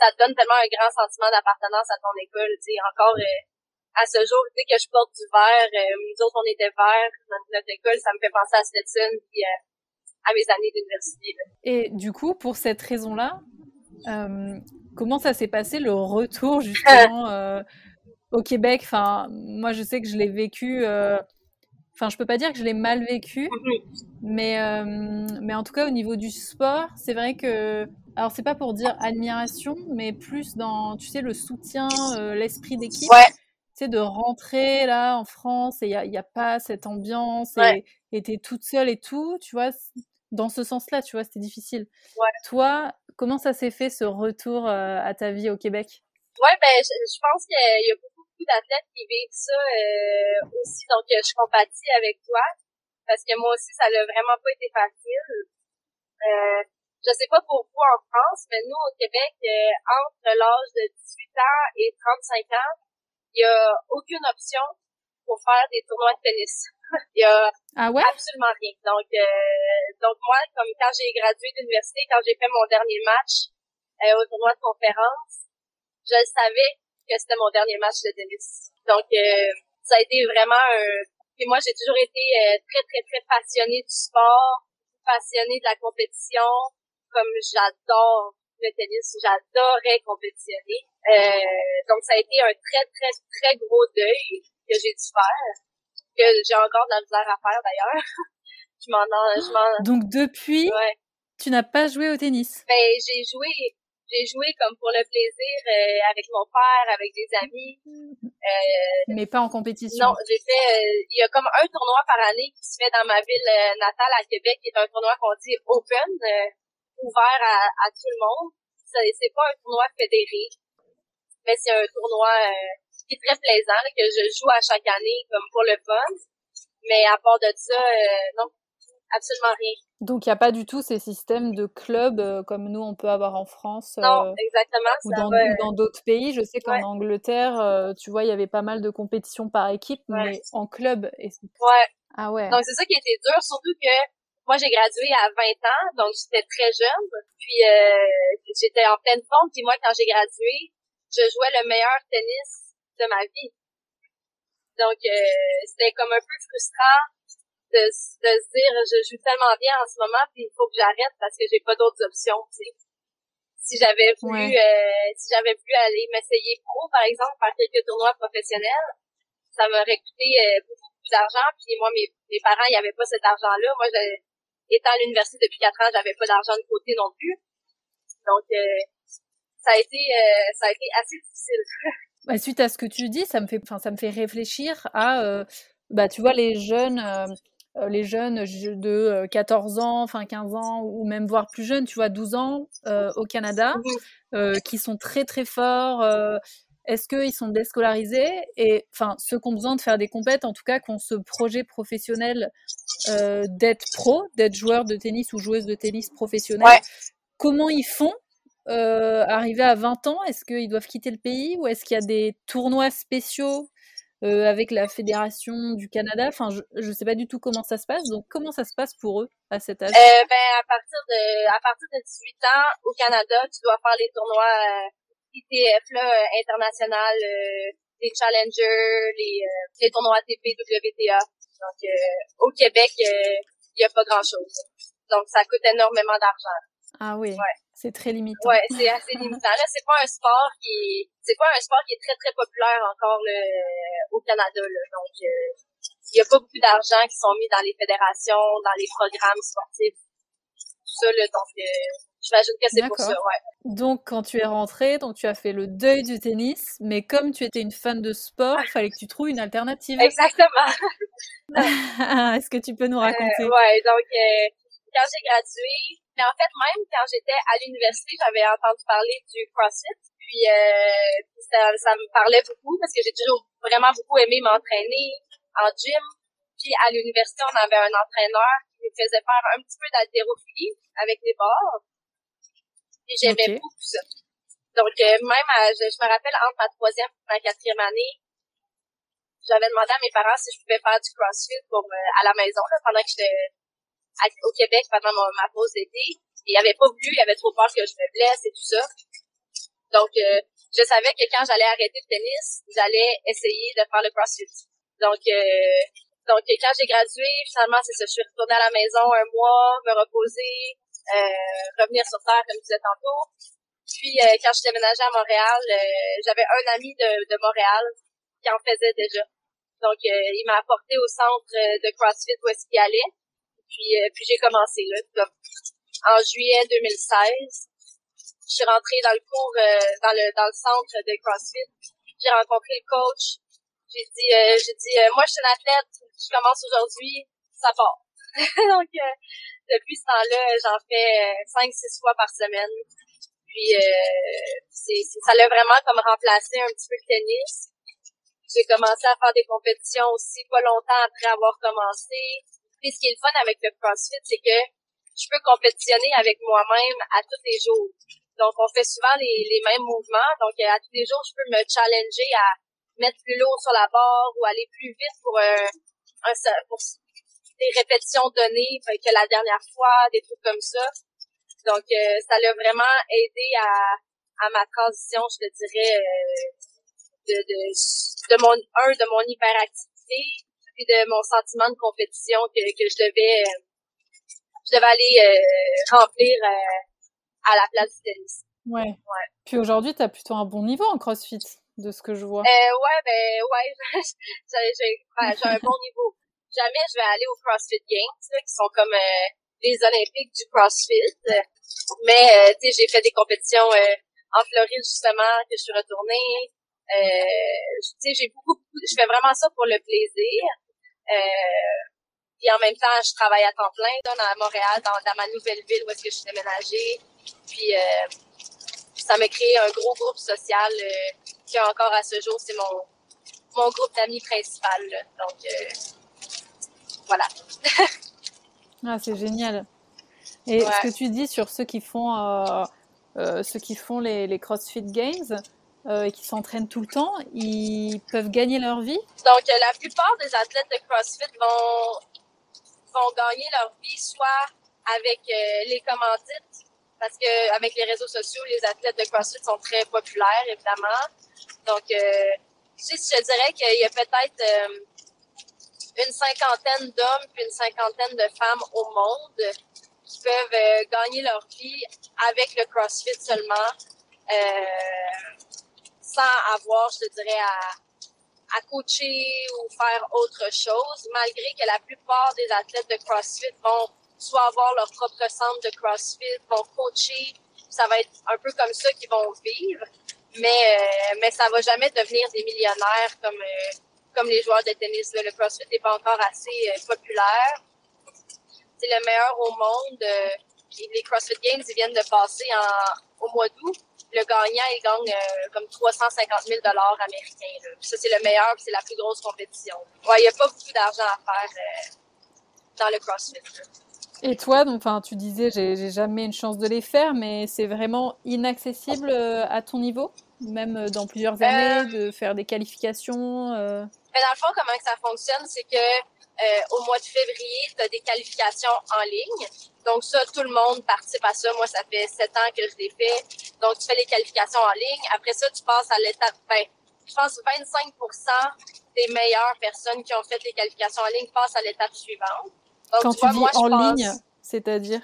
ça te donne tellement un grand sentiment d'appartenance à ton école. Tu encore euh, à ce jour, dès que je porte du vert, euh, nous autres on était verts dans notre école, ça me fait penser à Stetson puis euh, à mes années d'université. Et du coup, pour cette raison-là, comment ça s'est passé le retour justement au Québec Enfin, moi je sais que je l'ai vécu Enfin, je peux pas dire que je l'ai mal vécu, mais, euh, mais en tout cas, au niveau du sport, c'est vrai que. Alors, c'est pas pour dire admiration, mais plus dans, tu sais, le soutien, euh, l'esprit d'équipe. Ouais. Tu sais, de rentrer là en France et il n'y a, y a, pas cette ambiance et t'es toute seule et tout, tu vois. Dans ce sens-là, tu vois, c'était difficile. Ouais. Toi, comment ça s'est fait ce retour euh, à ta vie au Québec? Ouais, ben, je, je pense qu'il y a beaucoup d'athlètes qui vivent ça euh, aussi, donc euh, je compatis avec toi parce que moi aussi, ça n'a vraiment pas été facile. Euh, je sais pas pour vous en France, mais nous au Québec, euh, entre l'âge de 18 ans et 35 ans, il y a aucune option pour faire des tournois de tennis. il y a ah ouais? absolument rien. Donc, euh, donc moi, comme quand j'ai gradué d'université, quand j'ai fait mon dernier match au tournoi de conférence, je savais que c'était mon dernier match de tennis. Donc, euh, ça a été vraiment un... Et moi, j'ai toujours été euh, très, très, très passionnée du sport, passionnée de la compétition, comme j'adore le tennis, j'adorais compétitionner. Euh, donc, ça a été un très, très, très gros deuil que j'ai dû faire, que j'ai encore de la misère à faire d'ailleurs. je m'en... Je m'en... Donc, depuis, tu n'as pas joué au tennis? Ben, j'ai joué j'ai joué comme pour le plaisir euh, avec mon père, avec des amis. Euh, Mais pas en compétition. Non, j'ai fait. Euh, il y a comme un tournoi par année qui se fait dans ma ville natale à Québec, qui est un tournoi qu'on dit open, ouvert à, à, tout le monde. C'est pas un tournoi fédéré, mais c'est un tournoi qui est très plaisant que je joue à chaque année comme pour le fun. Mais à part de ça, non, absolument rien. Donc, il n'y a pas du tout ces systèmes de clubs euh, comme nous, on peut avoir en France. non, euh, exactement. Ou dans, dans d'autres pays. Je sais qu'en Angleterre, euh, tu vois, il y avait pas mal de compétitions par équipe, mais en club. Et ouais. Ah ouais. Donc, c'est ça qui était dur, surtout que moi, j'ai gradué à 20 ans, donc j'étais très jeune. Puis, j'étais en pleine forme. Puis moi, quand j'ai gradué, je jouais le meilleur tennis de ma vie. Donc, c'était comme un peu frustrant de, de se dire je joue tellement bien en ce moment puis il faut que j'arrête parce que j'ai pas d'autres options tu sais. Si j'avais voulu euh, si j'avais pu aller m'essayer pro par exemple faire quelques tournois professionnels ça m'aurait coûté euh, beaucoup, beaucoup d'argent puis moi mes, mes parents il y avait pas cet argent là moi étant à l'université depuis quatre ans j'avais pas d'argent de côté non plus. Donc euh, ça a été ça a été assez difficile. Bah, suite à ce que tu dis ça me fait enfin ça me fait réfléchir à bah tu vois les jeunes euh, les jeunes de 14 euh, ans, enfin 15 ans, ou même voire plus jeunes, tu vois, 12 ans euh, au Canada, qui sont très très forts. Est-ce qu'ils sont déscolarisés Et enfin, ceux qui ont besoin de faire des compètes, en tout cas, qui ont ce projet professionnel d'être pro, d'être joueur de tennis ou joueuse de tennis professionnelle, comment ils font euh, arriver à 20 ans, est-ce qu'ils doivent quitter le pays ou est-ce qu'il y a des tournois spéciaux euh, avec la fédération du Canada. Enfin, je ne sais pas du tout comment ça se passe. Donc, comment ça se passe pour eux à cet âge? Euh, Ben, à partir de à partir de 18 ans au Canada, tu dois faire les tournois euh, ITF là, euh, international, euh, les challengers, les, les tournois ATP, WTA. Donc, au Québec, il n'y a pas grand chose. Donc, ça coûte énormément d'argent. Ah oui. Ouais. C'est très limitant. Ouais, c'est assez limitant. Là, c'est pas un sport qui c'est pas un sport qui est très très populaire encore là, au Canada. Là. Donc, euh, il y a pas beaucoup d'argent qui sont mis dans les fédérations, dans les programmes sportifs, tout ça. Là, donc, euh, j'imagine que c'est pour ça. Ouais. Donc, quand tu es rentrée, donc tu as fait le deuil du tennis, mais comme tu étais une fan de sport, il fallait que tu trouves une alternative. Exactement. Est-ce que tu peux nous raconter? euh, Ouais, donc euh, quand j'ai gradué, Mais en fait, même quand j'étais à l'université, j'avais entendu parler du CrossFit. Puis, euh, ça, ça me parlait beaucoup parce que j'ai toujours vraiment beaucoup aimé m'entraîner en gym. Puis à l'université, on avait un entraîneur qui nous faisait faire un petit peu d'haltérophilie avec les barres. Et j'aimais beaucoup ça. Donc, euh, même, je, me rappelle, entre ma troisième et ma quatrième année, j'avais demandé à mes parents si je pouvais faire du CrossFit pour, euh, à la maison, pendant que j'étais au Québec, pendant ma, pause d'été. Il avait pas voulu, il avait trop peur que je me blesse et tout ça. Donc, euh, je savais que quand j'allais arrêter le tennis, j'allais essayer de faire le CrossFit. Donc, donc quand j'ai gradué, finalement, c'est ça, je suis retournée à la maison un mois, me reposer, revenir sur terre, comme je disais tantôt. Puis euh, quand je déménageais à Montréal, euh, j'avais un ami de, de Montréal qui en faisait déjà. Donc euh, il m'a apporté au centre de CrossFit où est-ce qu'il allait. Puis puis j'ai commencé là en juillet 2016. Je suis rentrée dans le cours dans le dans le centre de CrossFit. J'ai rencontré le coach. J'ai dit j'ai dit moi je suis une athlète, je commence aujourd'hui, ça part. Donc depuis ce temps-là, j'en fais cinq six fois par semaine. Puis euh, c'est, ça l'a vraiment comme remplacé un petit peu le tennis. J'ai commencé à faire des compétitions aussi pas longtemps après avoir commencé. Puis ce qui est le fun avec le CrossFit, c'est que je peux compétitionner avec moi-même à tous les jours. Donc on fait souvent les, les mêmes mouvements. Donc à tous les jours, je peux me challenger à mettre plus lourd sur la barre ou aller plus vite pour un, un pour des répétitions données que la dernière fois, des trucs comme ça. Donc, euh, ça l'a vraiment aidé à, à ma transition, je te dirais, euh, de, de, de mon, un, de mon hyperactivité, puis de mon sentiment de compétition que, que je devais, euh, je devais aller remplir à la place du tennis. Ouais. ouais. Puis aujourd'hui, tu as plutôt un bon niveau en CrossFit, de ce que je vois. Euh, ouais, ben, ouais, j'ai un bon niveau. Jamais je vais aller au CrossFit Games, là, qui sont comme les Olympiques du CrossFit. Mais euh, tu sais, j'ai fait des compétitions euh, en Floride justement que je suis retournée. Euh, tu sais, j'ai beaucoup, beaucoup, je fais vraiment ça pour le plaisir. Euh, puis en même temps, je travaille à temps plein dans, à Montréal, dans, dans ma nouvelle ville où est-ce que je suis déménagée. Puis euh, ça m'a créé un gros groupe social euh, qui encore à ce jour, c'est mon mon groupe d'amis principal. Donc voilà. Ah, c'est génial. Et ce que tu dis sur ceux qui font, euh, euh, ceux qui font les, les CrossFit Games euh, qui s'entraînent tout le temps, ils peuvent gagner leur vie Donc, la plupart des athlètes de CrossFit vont, vont gagner leur vie soit avec les commandites, parce que avec les réseaux sociaux, les athlètes de CrossFit sont très populaires, évidemment. Donc, je, je dirais qu'il y a peut-être une cinquantaine d'hommes puis une cinquantaine de femmes au monde qui peuvent euh, gagner leur vie avec le CrossFit seulement, euh, sans avoir, je dirais, à, coacher ou faire autre chose, malgré que la plupart des athlètes de CrossFit vont soit avoir leur propre centre de CrossFit, vont coacher, ça va être un peu comme ça qu'ils vont vivre, mais euh, mais ça va jamais devenir des millionnaires comme comme les joueurs de tennis. Le CrossFit n'est pas encore assez euh, populaire. C'est le meilleur au monde. Euh, les CrossFit Games, ils viennent de passer en, au mois d'août. Le gagnant, il gagne euh, comme 350 000 dollars américains. Ça, c'est le meilleur, c'est la plus grosse compétition. Ouais, il n'y a pas beaucoup d'argent à faire dans le CrossFit. Et toi, donc, tu disais, j'ai jamais une chance de les faire, mais c'est vraiment inaccessible à ton niveau, même dans plusieurs années, de faire des qualifications. Mais dans le fond, comment ça fonctionne, c'est que euh, au mois de février, tu as des qualifications en ligne. Donc ça, tout le monde participe à ça. Moi, ça fait sept ans que je l'ai fait. Donc, tu fais les qualifications en ligne. Après ça, tu passes à l'étape 20. Je pense 25% des meilleures personnes qui ont fait les qualifications en ligne passent à l'étape suivante. Donc, Quand tu, vois, dis moi, en ligne, c'est-à-dire?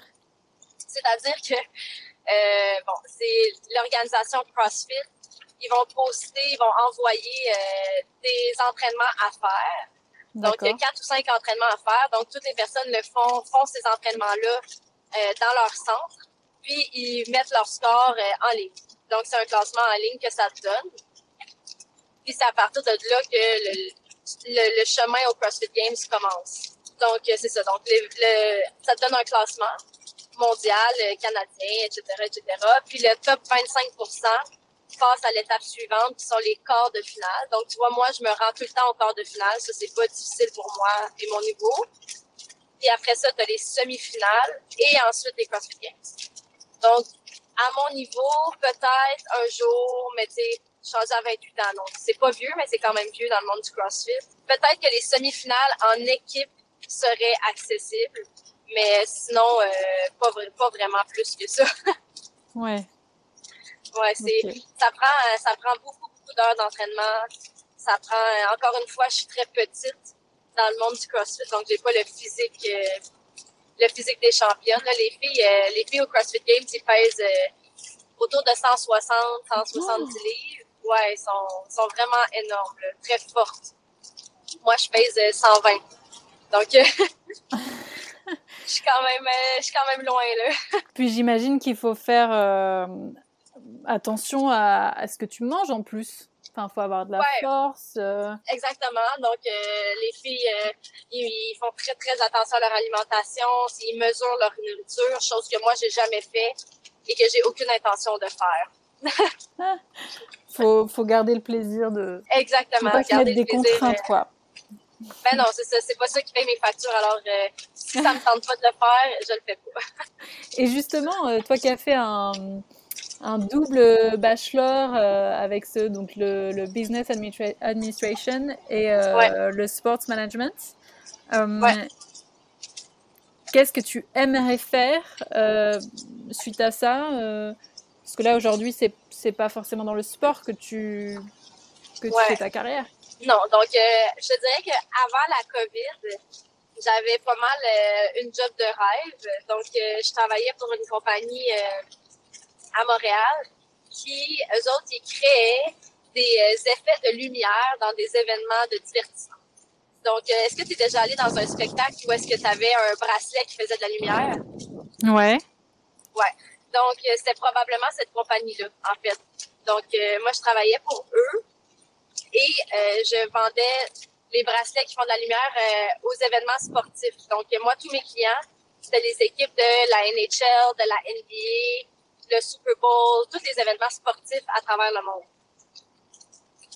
C'est-à-dire que, euh, bon, c'est l'organisation CrossFit ils vont poster, ils vont envoyer euh, des entraînements à faire. Donc, il y a quatre ou cinq entraînements à faire. Donc, toutes les personnes le font, font ces entraînements-là euh, dans leur centre, puis ils mettent leur score euh, en ligne. Donc, c'est un classement en ligne que ça te donne. Puis c'est à partir de là que le, le, chemin au CrossFit Games commence. Donc, c'est ça. Donc, le, ça te donne un classement. mondial, canadien, etc., etc. Puis le top 25 passe à l'étape suivante, qui sont les quarts de finale. Donc, tu vois, moi, je me rends tout le temps au quart de finale. Ça, c'est pas difficile pour moi et mon niveau. Et après ça, tu as les semi-finales et ensuite les CrossFit Games. Donc, à mon niveau, peut-être un jour, mais tu sais, suis à 28 ans, donc c'est pas vieux, mais c'est quand même vieux dans le monde du CrossFit. Peut-être que les semi-finales en équipe seraient accessibles, mais sinon, euh, pas, pas vraiment plus que ça. ouais. Ouais, c'est, ça prend, ça prend beaucoup, beaucoup d'heures d'entraînement. Ça prend, encore une fois, je suis très petite dans le monde du CrossFit, donc j'ai pas le physique, euh, le physique des championnes. Les filles, euh, les filles au CrossFit Games, ils pèsent euh, autour de 160, 170 livres. Ouais, ils sont, sont vraiment énormes, très fortes. Moi, je pèse 120. Donc, je suis quand même, je suis quand même loin là. Puis j'imagine qu'il faut faire attention à, à, ce que tu manges en plus. Enfin, faut avoir de la force. Euh. Exactement. Donc, euh, les filles, euh, ils, font très, très attention à leur alimentation. Ils mesurent leur nourriture, chose que moi, j'ai jamais fait et que j'ai aucune intention de faire. faut, faut garder le plaisir de. Exactement. Faut pas garder des contraintes, quoi. Ben non, c'est ça. C'est pas ça qui paye mes factures. Alors, si ça me tente pas de le faire, je le fais pas. et justement, toi qui as fait un un double bachelor euh, avec ce, donc le, business administration et euh, le sports management. Euh, qu'est-ce que tu aimerais faire suite à ça Parce que là aujourd'hui, c'est c'est pas forcément dans le sport que tu que tu fais ta carrière. Non, donc je dirais que avant la COVID, j'avais pas mal une job de rêve. Donc je travaillais pour une compagnie à Montréal qui, eux autres, ils créaient des euh, effets de lumière dans des événements de divertissement. Donc, euh, est-ce que tu es déjà allé dans un spectacle où est-ce que tu avais un bracelet qui faisait de la lumière? Ouais. Ouais. Donc, euh, c'était probablement cette compagnie-là, en fait. Donc, moi, je travaillais pour eux et je vendais les bracelets qui font de la lumière aux événements sportifs. Donc, moi, tous mes clients, c'était les équipes de la NHL, de la NBA, le Super Bowl, tous les événements sportifs à travers le monde.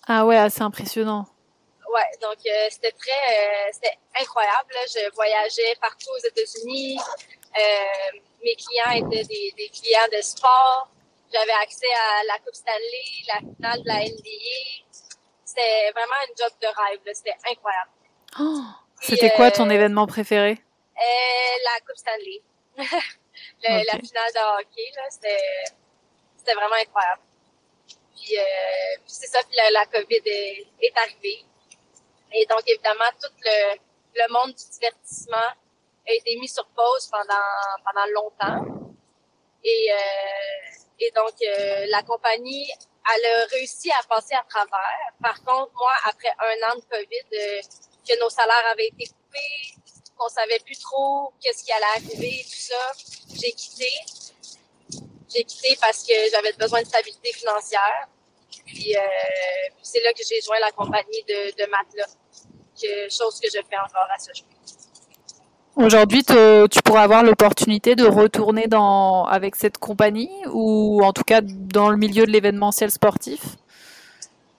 Ah ouais, c'est impressionnant. Ouais, donc euh, c'était très, euh, c'était incroyable. Je voyageais partout aux États-Unis. Euh, mes clients étaient des, des, clients de sport. J'avais accès à la Coupe Stanley, la finale de la NBA. C'était vraiment une job de rêve. C'était incroyable. Oh, c'était quoi ton événement préféré? la Coupe Stanley. La finale de hockey, là, c'était, c'était vraiment incroyable. Puis, euh, c'est ça, puis la, COVID est, est, arrivée. Et donc, évidemment, tout le, le monde du divertissement a été mis sur pause pendant, pendant longtemps. Et, euh, et donc, euh, la compagnie, elle a réussi à passer à travers. Par contre, moi, après un an de COVID, euh, que nos salaires avaient été coupés, qu'on savait plus trop qu'est-ce qui allait arriver, tout ça. J'ai quitté. J'ai quitté parce que j'avais besoin de stabilité financière. Puis, euh, c'est là que j'ai joint la compagnie de, de matelas, que, chose que je fais encore à ce jour. Aujourd'hui, tu pourrais avoir l'opportunité de retourner dans, avec cette compagnie ou en tout cas dans le milieu de l'événementiel sportif?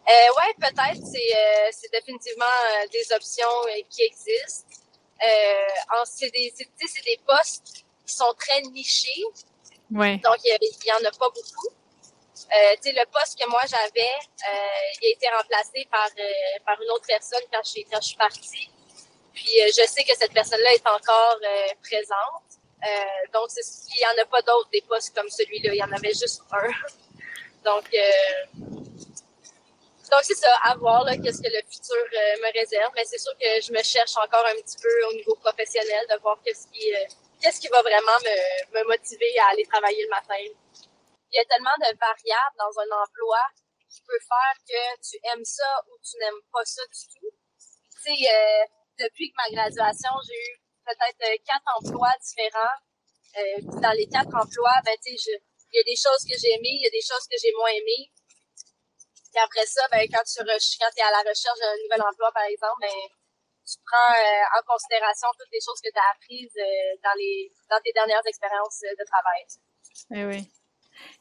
Euh, ouais, peut-être. C'est, euh, définitivement euh, des options qui existent. Euh, c'est des, c'est des postes qui sont très nichés. Ouais. Donc, il y, en a pas beaucoup. Euh, le poste que moi j'avais, euh, il a été remplacé par, euh, par une autre personne quand je, quand je suis partie. Puis, je sais que cette personne-là est encore présente. donc, il y en a pas d'autres des postes comme celui-là. Il y en avait juste un. donc, donc, c'est ça, à voir qu'est-ce que le futur euh, me réserve. Mais c'est sûr que je me cherche encore un petit peu au niveau professionnel de voir qu'est-ce qui, euh, qu'est-ce qui va vraiment me, me motiver à aller travailler le matin. Il y a tellement de variables dans un emploi qui peut faire que tu aimes ça ou tu n'aimes pas ça du tout. Tu sais, euh, depuis que ma graduation, j'ai eu peut-être quatre emplois différents. dans les quatre emplois, ben, tu sais, il y a des choses que j'ai aimées, il y a des choses que j'ai moins aimées. Et après ça, ben, quand tu quand es à la recherche d'un nouvel emploi, par exemple, ben, tu prends euh, en considération toutes les choses que tu as apprises euh, dans, les, dans tes dernières expériences de travail. Eh oui.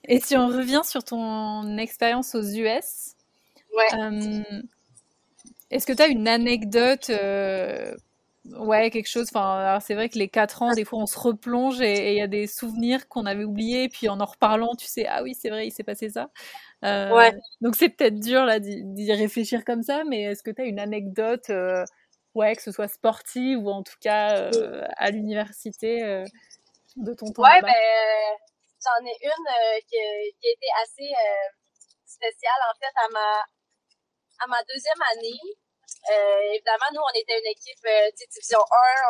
Et si on revient sur ton expérience aux US, ouais. est-ce que tu as une anecdote Ouais, quelque chose. Enfin, c'est vrai que les quatre ans, des fois, on se replonge et il y a des souvenirs qu'on avait oubliés. Puis en en reparlant, tu sais, ah oui, c'est vrai, il s'est passé ça. Euh, ouais. Donc c'est peut-être dur là d'y réfléchir comme ça, mais est-ce que tu as une anecdote, euh, ouais, que ce soit sportive ou en tout cas euh, à l'université de ton temps Ouais, ben j'en ai une qui, qui, a été assez spéciale en fait à ma à ma deuxième année. Évidemment, nous, on était une équipe euh, division 1,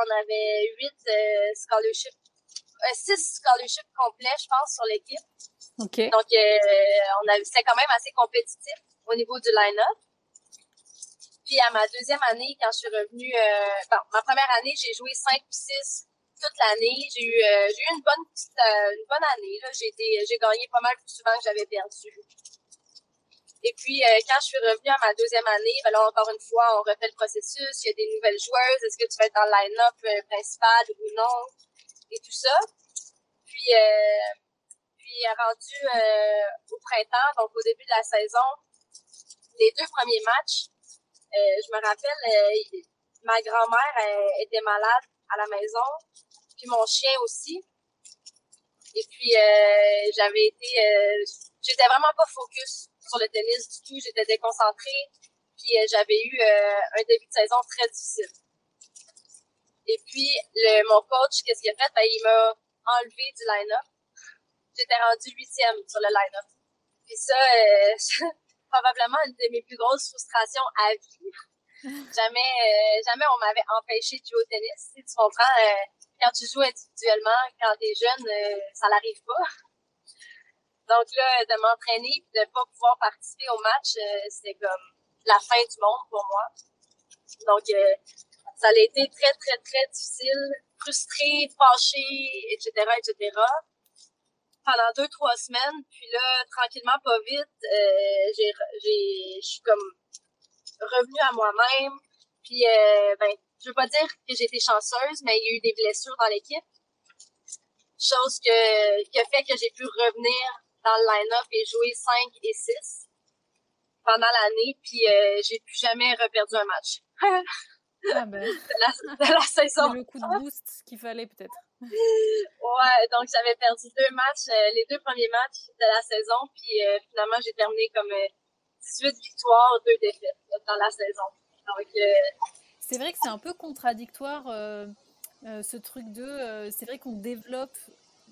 on avait 8 euh, scholarships, 6 scholarships complets, je pense, sur l'équipe. Donc, on a, c'était quand même assez compétitif au niveau du line-up. Puis à ma deuxième année, quand je suis revenue, bon, ma première année, j'ai joué 5 ou 6 toute l'année. J'ai eu, j'ai eu une bonne une bonne année. J'ai, j'ai gagné pas mal plus souvent que j'avais perdu. Et puis, euh, quand je suis revenue à ma deuxième année, ben là, encore une fois, on refait le processus. Il y a des nouvelles joueuses. Est-ce que tu vas être dans le line-up euh, principal ou non? Et tout ça. Puis, euh, puis rendu au printemps, donc au début de la saison, les deux premiers matchs, je me rappelle, ma grand-mère était malade à la maison, puis mon chien aussi. Et puis, j'avais été... j'étais vraiment pas focus sur le tennis du tout. J'étais déconcentrée. Puis euh, j'avais eu euh, un début de saison très difficile. Et puis, mon coach, qu'est-ce qu'il a fait? Ben, il m'a enlevé du line-up. J'étais rendue huitième sur le line-up. Puis ça, euh, probablement une de mes plus grosses frustrations à vivre. jamais, jamais on m'avait empêché de jouer au tennis. Tu comprends? quand tu joues individuellement, quand t'es jeune, ça n'arrive pas. Donc là, de m'entraîner et de pas pouvoir participer au match, euh, c'est comme la fin du monde pour moi. Donc, euh, ça a été très, très, très difficile, frustré, fâché, etc., etc. Pendant deux, trois semaines. Puis là, tranquillement, pas vite, euh, j'ai, j'ai, je suis comme revenue à moi-même. Puis, euh, ben, je veux pas dire que j'ai été chanceuse, mais il y a eu des blessures dans l'équipe. Chose que, qui a fait que j'ai pu revenir dans le line-up et joué 5 et 6 pendant l'année, puis euh, j'ai plus jamais reperdu un match. ah ben. de, la, de la saison. le coup de boost qu'il fallait peut-être. Ouais, donc j'avais perdu deux matchs, euh, les deux premiers matchs de la saison, puis euh, finalement j'ai terminé comme 18 victoires, deux défaites dans la saison. Donc c'est vrai que c'est un peu contradictoire ce truc de c'est vrai qu'on développe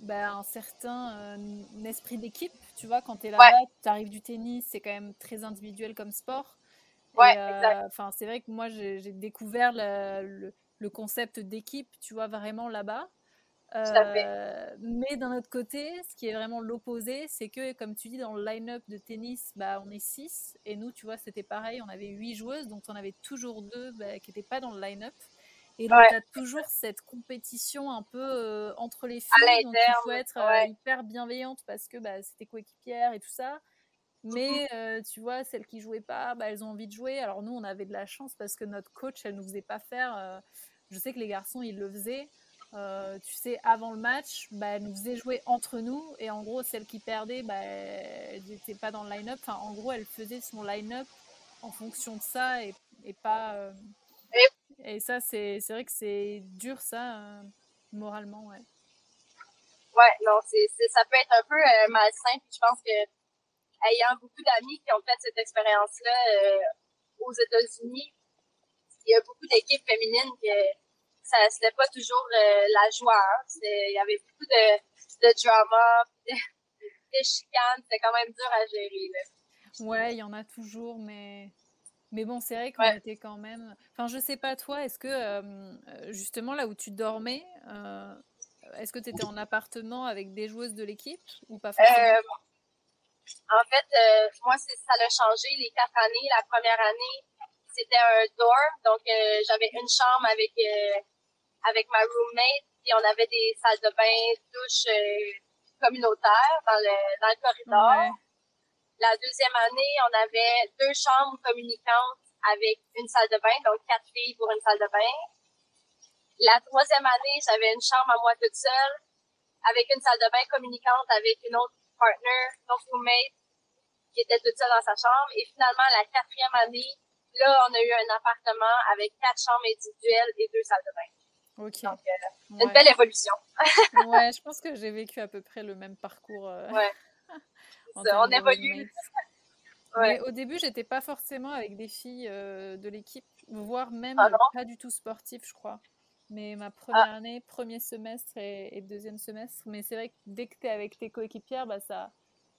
bah, un certain euh, esprit d'équipe. Tu vois, quand tu es là-bas, tu arrives du tennis, c'est quand même très individuel comme sport. Ouais, euh, Enfin, c'est vrai que moi, j'ai découvert le, le, concept d'équipe, tu vois, vraiment là-bas. Euh, mais d'un autre côté, ce qui est vraiment l'opposé, c'est que, comme tu dis, dans le line-up de tennis, bah, on est 6. Et nous, tu vois, c'était pareil. On avait 8 joueuses, donc on avait toujours deux bah, qui n'étaient pas dans le line-up. Et donc, tu as toujours cette compétition un peu euh, entre les filles. Donc, il faut être euh, hyper bienveillante parce que bah, c'était coéquipière et tout ça. Mais mmh euh, tu vois, celles qui jouaient pas, bah, elles ont envie de jouer. Alors, nous, on avait de la chance parce que notre coach, elle nous faisait pas faire. je sais que les garçons, ils le faisaient. Tu sais, avant le match, bah, elle nous faisait jouer entre nous. Et en gros, celles qui perdaient, bah, elles n'étaient pas dans le line-up. Enfin, en gros, elle faisait son line-up en fonction de ça et, et pas. Et ça, c'est vrai que c'est dur, ça, euh, moralement, ouais. Ouais, non, c'est ça peut être un peu euh, malsain. Puis je pense que, ayant beaucoup d'amis qui ont fait cette expérience-là euh, aux États-Unis, il y a beaucoup d'équipes féminines que ça c'était pas toujours la joie. Hein. Il y avait beaucoup de, de drama, de, de chicanes. C'était quand même dur à gérer. Là. Ouais, il y en a toujours, mais mais bon, c'est vrai qu'on était quand même. Enfin, je sais pas toi, est-ce que euh, justement là où tu dormais, euh, est-ce que tu étais en appartement avec des joueuses de l'équipe ou pas forcément? Euh, En fait, moi, ça a changé les quatre années. La première année, c'était un dorm, donc j'avais une chambre avec avec ma roommate, et on avait des salles de bain, douches communautaires dans le dans le corridor. La deuxième année, on avait deux chambres communicantes avec une salle de bain, donc quatre filles pour une salle de bain. La troisième année, j'avais une chambre à moi toute seule, avec une salle de bain communicante avec une autre partner, autre roommate, qui était toute seule dans sa chambre. Et finalement, la quatrième année, là, on a eu un appartement avec quatre chambres individuelles et deux salles de bain. Ok. Donc, euh, une belle évolution. ouais, je pense que j'ai vécu à peu près le même parcours. Euh, ouais. on évolue. Ouais. au début, j'étais pas forcément avec des filles euh, de l'équipe, voire même ah pas du tout sportif, je crois. Mais ma première ah. année, premier semestre et, deuxième semestre. Mais c'est vrai que dès que tu es avec tes coéquipières, bah, ça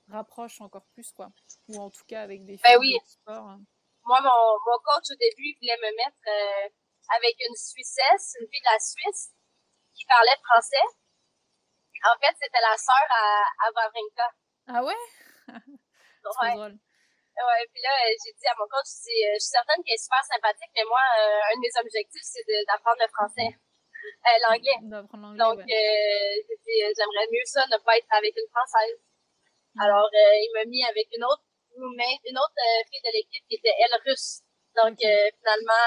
rapproche encore plus, quoi. Ou en tout cas avec des ben filles de sport. Hein. Moi, mon, mon, coach, au début, il voulait me mettre avec une Suissesse, une fille de la Suisse, qui parlait français. En fait, c'était la sœur à, à Wawrinka. Ah ouais? ouais. drôle. Ouais, puis là, euh, j'ai dit à mon coach, je, euh, je suis certaine qu'elle est super sympathique, mais moi, euh, un de mes objectifs, c'est d'apprendre le français, l'anglais. Donc, j'aimerais mieux ça, ne pas être avec une Française. Alors, il m'a mis avec une autre une autre fille de l'équipe qui était, elle, russe. Donc, finalement,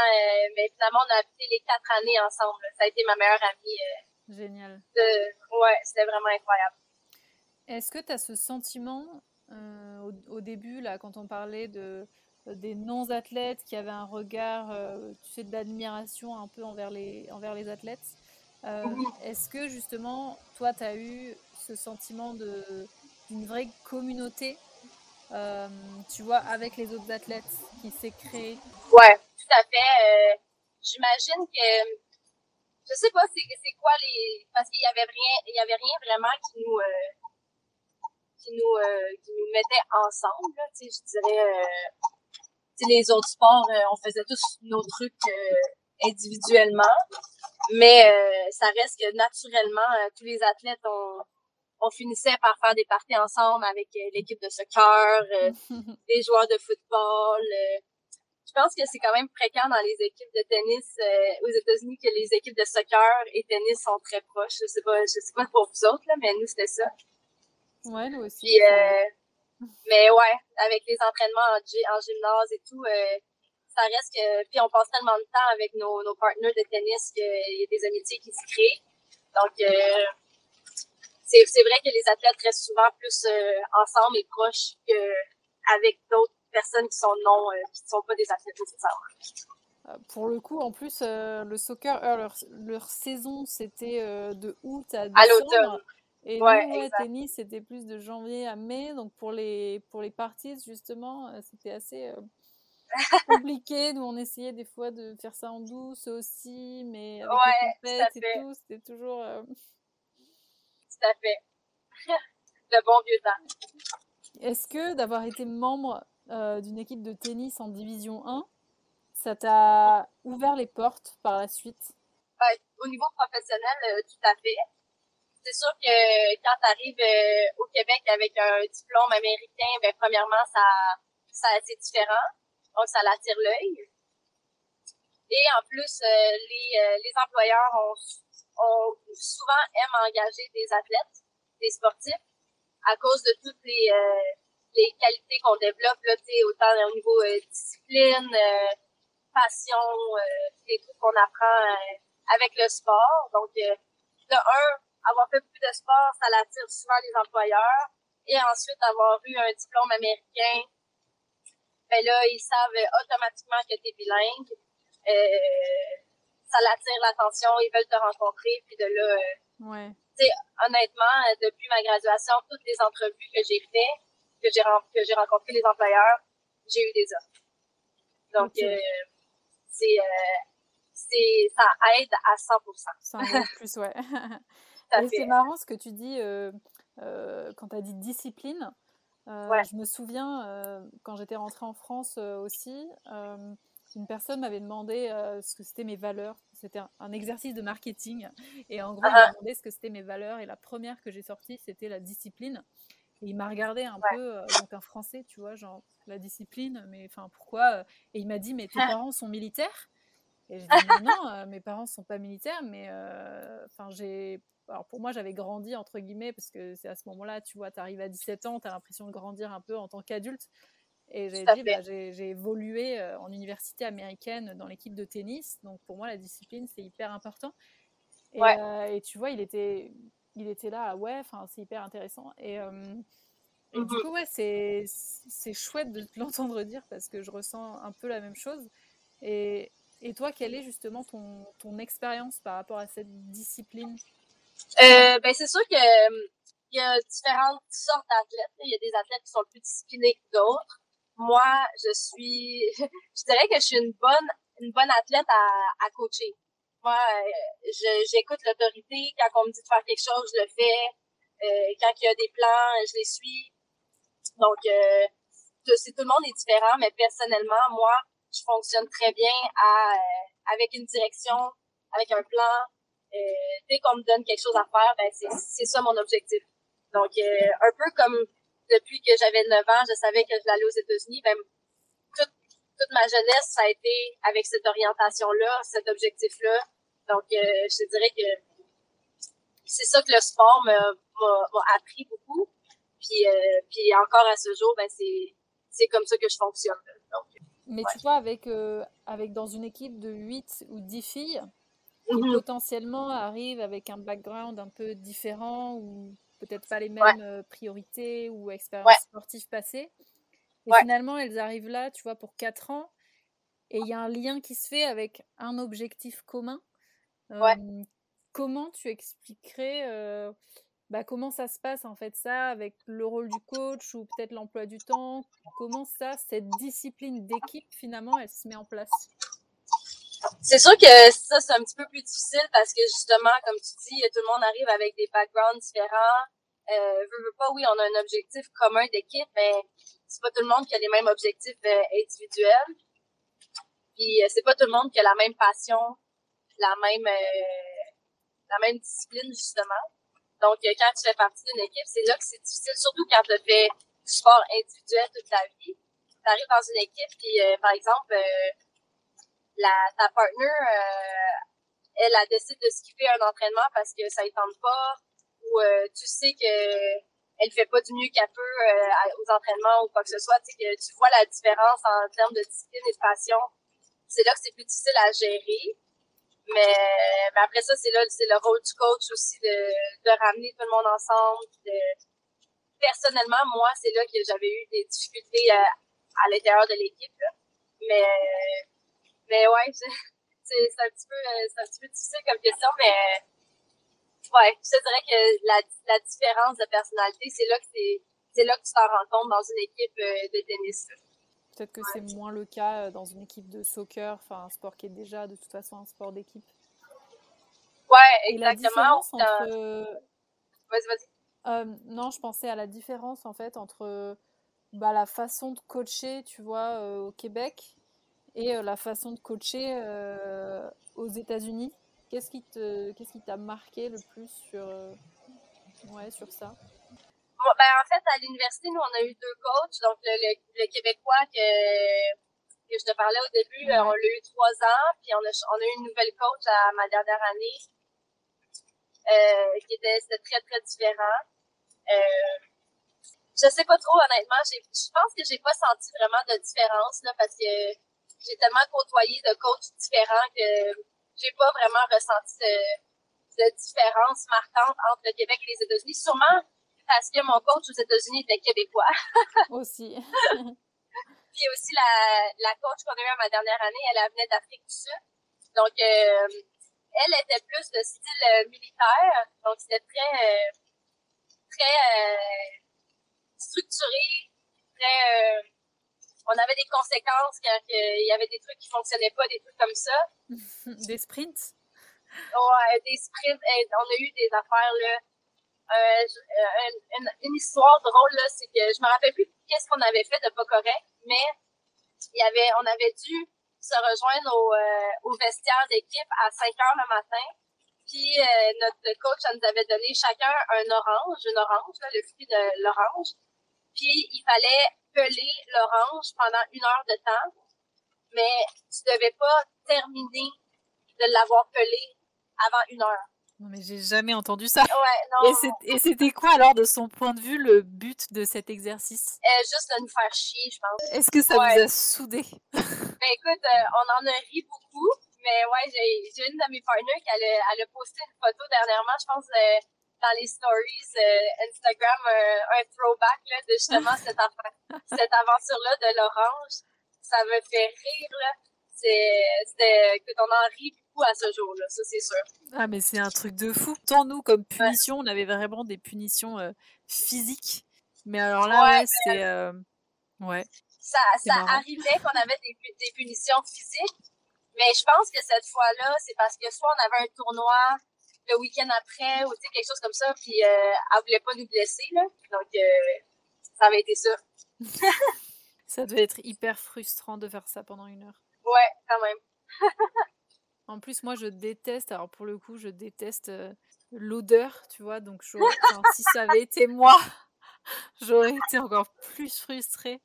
mais finalement, on a habité les quatre années ensemble. Ça a été ma meilleure amie. Génial. ouais, c'était vraiment incroyable. Est-ce que tu as ce sentiment euh, au, début, là, quand on parlait de, des non-athlètes qui avaient un regard, euh, tu sais, d'admiration un peu envers les, envers les athlètes. Euh, est-ce que justement, toi, tu as eu ce sentiment d'une vraie communauté, tu vois, avec les autres athlètes qui s'est créée Ouais, tout à fait. J'imagine que je sais pas c'est quoi les parce qu'il y avait rien il y avait rien vraiment qui nous qui nous, euh, qui nous mettaient ensemble. Là, je dirais, euh, les autres sports, euh, on faisait tous nos trucs individuellement. Mais ça reste que naturellement, tous les athlètes, on, on finissait par faire des parties ensemble avec l'équipe de soccer, les joueurs de football. je pense que c'est quand même fréquent dans les équipes de tennis aux États-Unis que les équipes de soccer et tennis sont très proches. Je sais pas, je sais pas pour vous autres là, mais nous c'était ça. Ouais, nous aussi. Euh, mais ouais, avec les entraînements en, en gymnase et tout, euh, ça reste que. Puis on passe tellement de temps avec nos, nos partenaires de tennis qu'il y a des amitiés qui se créent. Donc, euh, c'est, c'est vrai que les athlètes restent souvent plus ensemble et proches qu'avec d'autres personnes qui sont non, qui ne sont pas des athlètes nécessairement. Pour le coup, en plus, le soccer, leur, leur, saison, c'était de août à décembre. À l'automne. Et ouais, nous, tennis, c'était plus de janvier à mai. Donc, pour les, pour les parties, justement, euh, c'était assez euh, compliqué. Nous, on essayait des fois de faire ça en douce aussi, mais avec les et tout, c'était toujours. Euh, tout à fait. de bon vieux temps. Est-ce que d'avoir été membre d'une équipe de tennis en Division 1, ça t'a ouvert les portes par la suite? au niveau professionnel, tout à fait c'est sûr que quand tu arrives euh, au Québec avec un diplôme américain, ben premièrement, ça, ça c'est différent. Donc, ça l'attire l'œil. Et en plus, euh, les, euh, les employeurs ont, ont souvent aiment engager des athlètes, des sportifs, à cause de toutes les, les qualités qu'on développe, là, autant au niveau discipline, passion, les trucs qu'on apprend avec le sport. Donc, de un, avoir fait beaucoup de sport, ça l'attire souvent les employeurs. Et ensuite, avoir eu un diplôme américain, ben là, ils savent automatiquement que tu es bilingue. Euh, ça l'attire l'attention, ils veulent te rencontrer. Puis de là, euh, ouais. honnêtement, depuis ma graduation, toutes les entrevues que j'ai fait, que j'ai que j'ai rencontré les employeurs, j'ai eu des offres. Donc, euh, c'est c'est ça aide à 100%. 100% plus, ouais. c'est marrant ce que tu dis euh, euh, quand tu as dit discipline. Euh, je me souviens, quand j'étais rentrée en France aussi, une personne m'avait demandé ce que c'était mes valeurs. C'était un, exercice de marketing. Et en gros, il m'a demandé ce que c'était mes valeurs. Et la première que j'ai sortie, c'était la discipline. Et il m'a regardé un peu, donc un français, tu vois, genre la discipline, mais enfin pourquoi Et il m'a dit, mais tes parents sont militaires? Et je dis, non, mes parents ne sont pas militaires, mais enfin j'ai alors pour moi, j'avais grandi, entre guillemets, parce que c'est à ce moment-là, tu vois, tu arrives à 17 ans, tu as l'impression de grandir un peu en tant qu'adulte. Et j'ai dit, bah, j'ai évolué en université américaine dans l'équipe de tennis. Donc pour moi, la discipline, c'est hyper important. Et, et, tu vois, il était, il était là, ouais, c'est hyper intéressant. Et, et du mmh coup, ouais, c'est chouette de l'entendre dire parce que je ressens un peu la même chose. Et, et toi, quelle est justement ton, ton expérience par rapport à cette discipline? Euh, ben, C'est sûr qu'il y a différentes sortes d'athlètes. Il y a des athlètes qui sont plus disciplinés que d'autres. Moi, je suis, je dirais que je suis une bonne, une bonne athlète à, coacher. Moi, euh, j'écoute l'autorité. Quand on me dit de faire quelque chose, je le fais. Euh, quand il y a des plans, je les suis. Donc, euh, tout le monde est différent, mais personnellement, moi, je fonctionne très bien euh, avec une direction, avec un plan. Dès qu'on me donne quelque chose à faire, ben c'est ça mon objectif. Donc, un peu comme depuis que j'avais 9 ans, je savais que je l'allais aux États-Unis, ben, toute, toute ma jeunesse, ça a été avec cette orientation-là, cet objectif-là. Donc, euh, je dirais que c'est ça que le sport m'a appris beaucoup. Puis, euh, puis encore à ce jour, ben c'est comme ça que je fonctionne. Mais tu vois, avec, euh, avec dans une équipe de 8 ou 10 filles, qui mm-hmm. potentiellement arrivent avec un background un peu différent ou peut-être pas les mêmes euh, priorités ou expériences sportives passées. Et finalement, elles arrivent là, tu vois, pour 4 ans. Et il y a un lien qui se fait avec un objectif commun. comment tu expliquerais bah, comment ça se passe en fait ça avec le rôle du coach ou peut-être l'emploi du temps? Comment ça, cette discipline d'équipe finalement, elle se met en place? C'est sûr que ça, c'est un petit peu plus difficile parce que justement, comme tu dis, tout le monde arrive avec des backgrounds différents. Euh, veux, veux pas, oui, on a un objectif commun d'équipe, mais c'est pas tout le monde qui a les mêmes objectifs euh, individuels. Puis euh, c'est pas tout le monde qui a la même passion, la même euh, la même discipline justement. Donc, euh, quand tu fais partie d'une équipe, c'est là que c'est difficile, surtout quand tu fais du sport individuel toute ta vie. Tu arrives dans une équipe, puis euh, par exemple, euh, la, ta partner, elle a décidé de skipper un entraînement parce que ça ne tente pas, ou tu sais que elle fait pas du mieux qu'elle peut aux entraînements ou quoi que ce soit, tu sais que tu vois la différence en termes de discipline et de passion. C'est là que c'est plus difficile à gérer. Mais, mais après ça, c'est là, c'est le rôle du coach aussi de, de ramener tout le monde ensemble. De... Personnellement, moi, c'est là que j'avais eu des difficultés à, à l'intérieur de l'équipe. Mais, mais ouais, c'est, c'est un petit peu, c'est un petit peu difficile comme question, mais ouais, je te dirais que la, la différence de personnalité, c'est là que c'est, là que tu t'en rends compte dans une équipe euh, de tennis. Peut-être que c'est moins le cas euh, dans une équipe de soccer, enfin un sport qui est déjà de toute façon un sport d'équipe. Ouais, exactement. Vas-y, vas-y. Euh, non, je pensais à la différence en fait entre bah, la façon de coacher, tu vois, euh, au Québec et la façon de coacher aux États-Unis. Qu'est-ce qui te, qu'est-ce qui t'a marqué le plus sur, ouais, sur ça? Ben, en fait, à l'université, nous, on a eu deux coachs. Donc, le, le, Québécois que, que je te parlais au début, on l'a eu trois ans. Puis, on a, on a eu une nouvelle coach à ma dernière année. Euh, qui était, très, très différent. Euh, je sais pas trop, honnêtement. Je pense que j'ai pas senti vraiment de différence, parce que j'ai tellement côtoyé de coachs différents que j'ai pas vraiment ressenti de, de différence marquante entre le Québec et les États-Unis. Sûrement, parce que mon coach aux États-Unis était québécois. aussi. Puis aussi, la, la coach qu'on a eue à ma dernière année, elle, venait d'Afrique du Sud. Donc, euh, elle était plus de style euh, militaire. Donc, c'était très, euh, très structuré, très... on avait des conséquences quand il y avait des trucs qui fonctionnaient pas, des trucs comme ça. des sprints? Ouais, des sprints. on a eu des affaires, là euh, une, une, histoire drôle, là, c'est que je me rappelle plus qu'est-ce qu'on avait fait de pas correct, mais il y avait, on avait dû se rejoindre au, euh, au vestiaire d'équipe à 5 heures le matin. Puis euh, notre coach nous avait donné chacun un orange, une orange, là, le fruit de l'orange. Puis il fallait peler l'orange pendant une heure de temps, mais tu devais pas terminer de l'avoir pelé avant une heure. Non, mais j'ai jamais entendu ça. Ouais, non. Et c'était quoi alors, de son point de vue, le but de cet exercice? Euh, Juste de nous faire chier, je pense. Est-ce que ça vous a soudé? Ben écoute, euh, on en a ri beaucoup, mais ouais, j'ai une de mes partners qui a, elle a posté une photo dernièrement, je pense, euh, dans les stories Instagram, un throwback là, de justement cette, cette aventure-là de l'orange. Ça me fait rire, là. C'était, écoute, on en rit à ce jour-là, ça c'est sûr. Ah mais c'est un truc de fou. Tant nous comme punition, on avait vraiment des punitions euh, physiques, mais alors là ouais, c'est euh, ouais. Ça, ça arrivait qu'on avait des, des, punitions physiques, mais je pense que cette fois-là, c'est parce que soit on avait un tournoi le week-end après ou quelque chose comme ça, puis euh, elle voulait pas nous blesser là, donc euh, ça avait été ça. ça devait être hyper frustrant de faire ça pendant une heure. Ouais, quand même. En plus, moi, je déteste, alors pour le coup, je déteste euh, l'odeur, tu vois, donc si ça avait été moi, j'aurais été encore plus frustrée.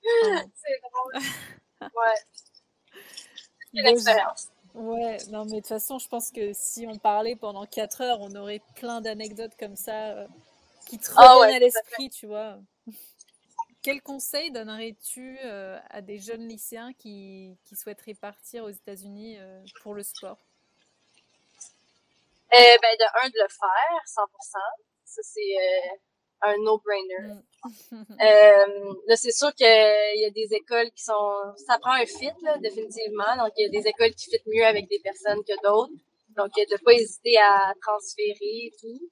C'est drôle. Ouais. Une expérience. Ouais, non, mais de toute façon, je pense que si on parlait pendant 4 heures, on aurait plein d'anecdotes comme ça euh, qui te ah reviennent à l'esprit, tu vois. Quel conseil donnerais-tu euh, à des jeunes lycéens qui, qui souhaiteraient partir aux États-Unis euh, pour le sport? Euh, ben, de un, de le faire, 100%. Ça, c'est un no-brainer. Mm. là, c'est sûr qu'il y a des écoles qui sont... Ça prend un fit, là, définitivement. Donc, il y a des écoles qui fit mieux avec des personnes que d'autres. Donc, de pas hésiter à transférer et tout.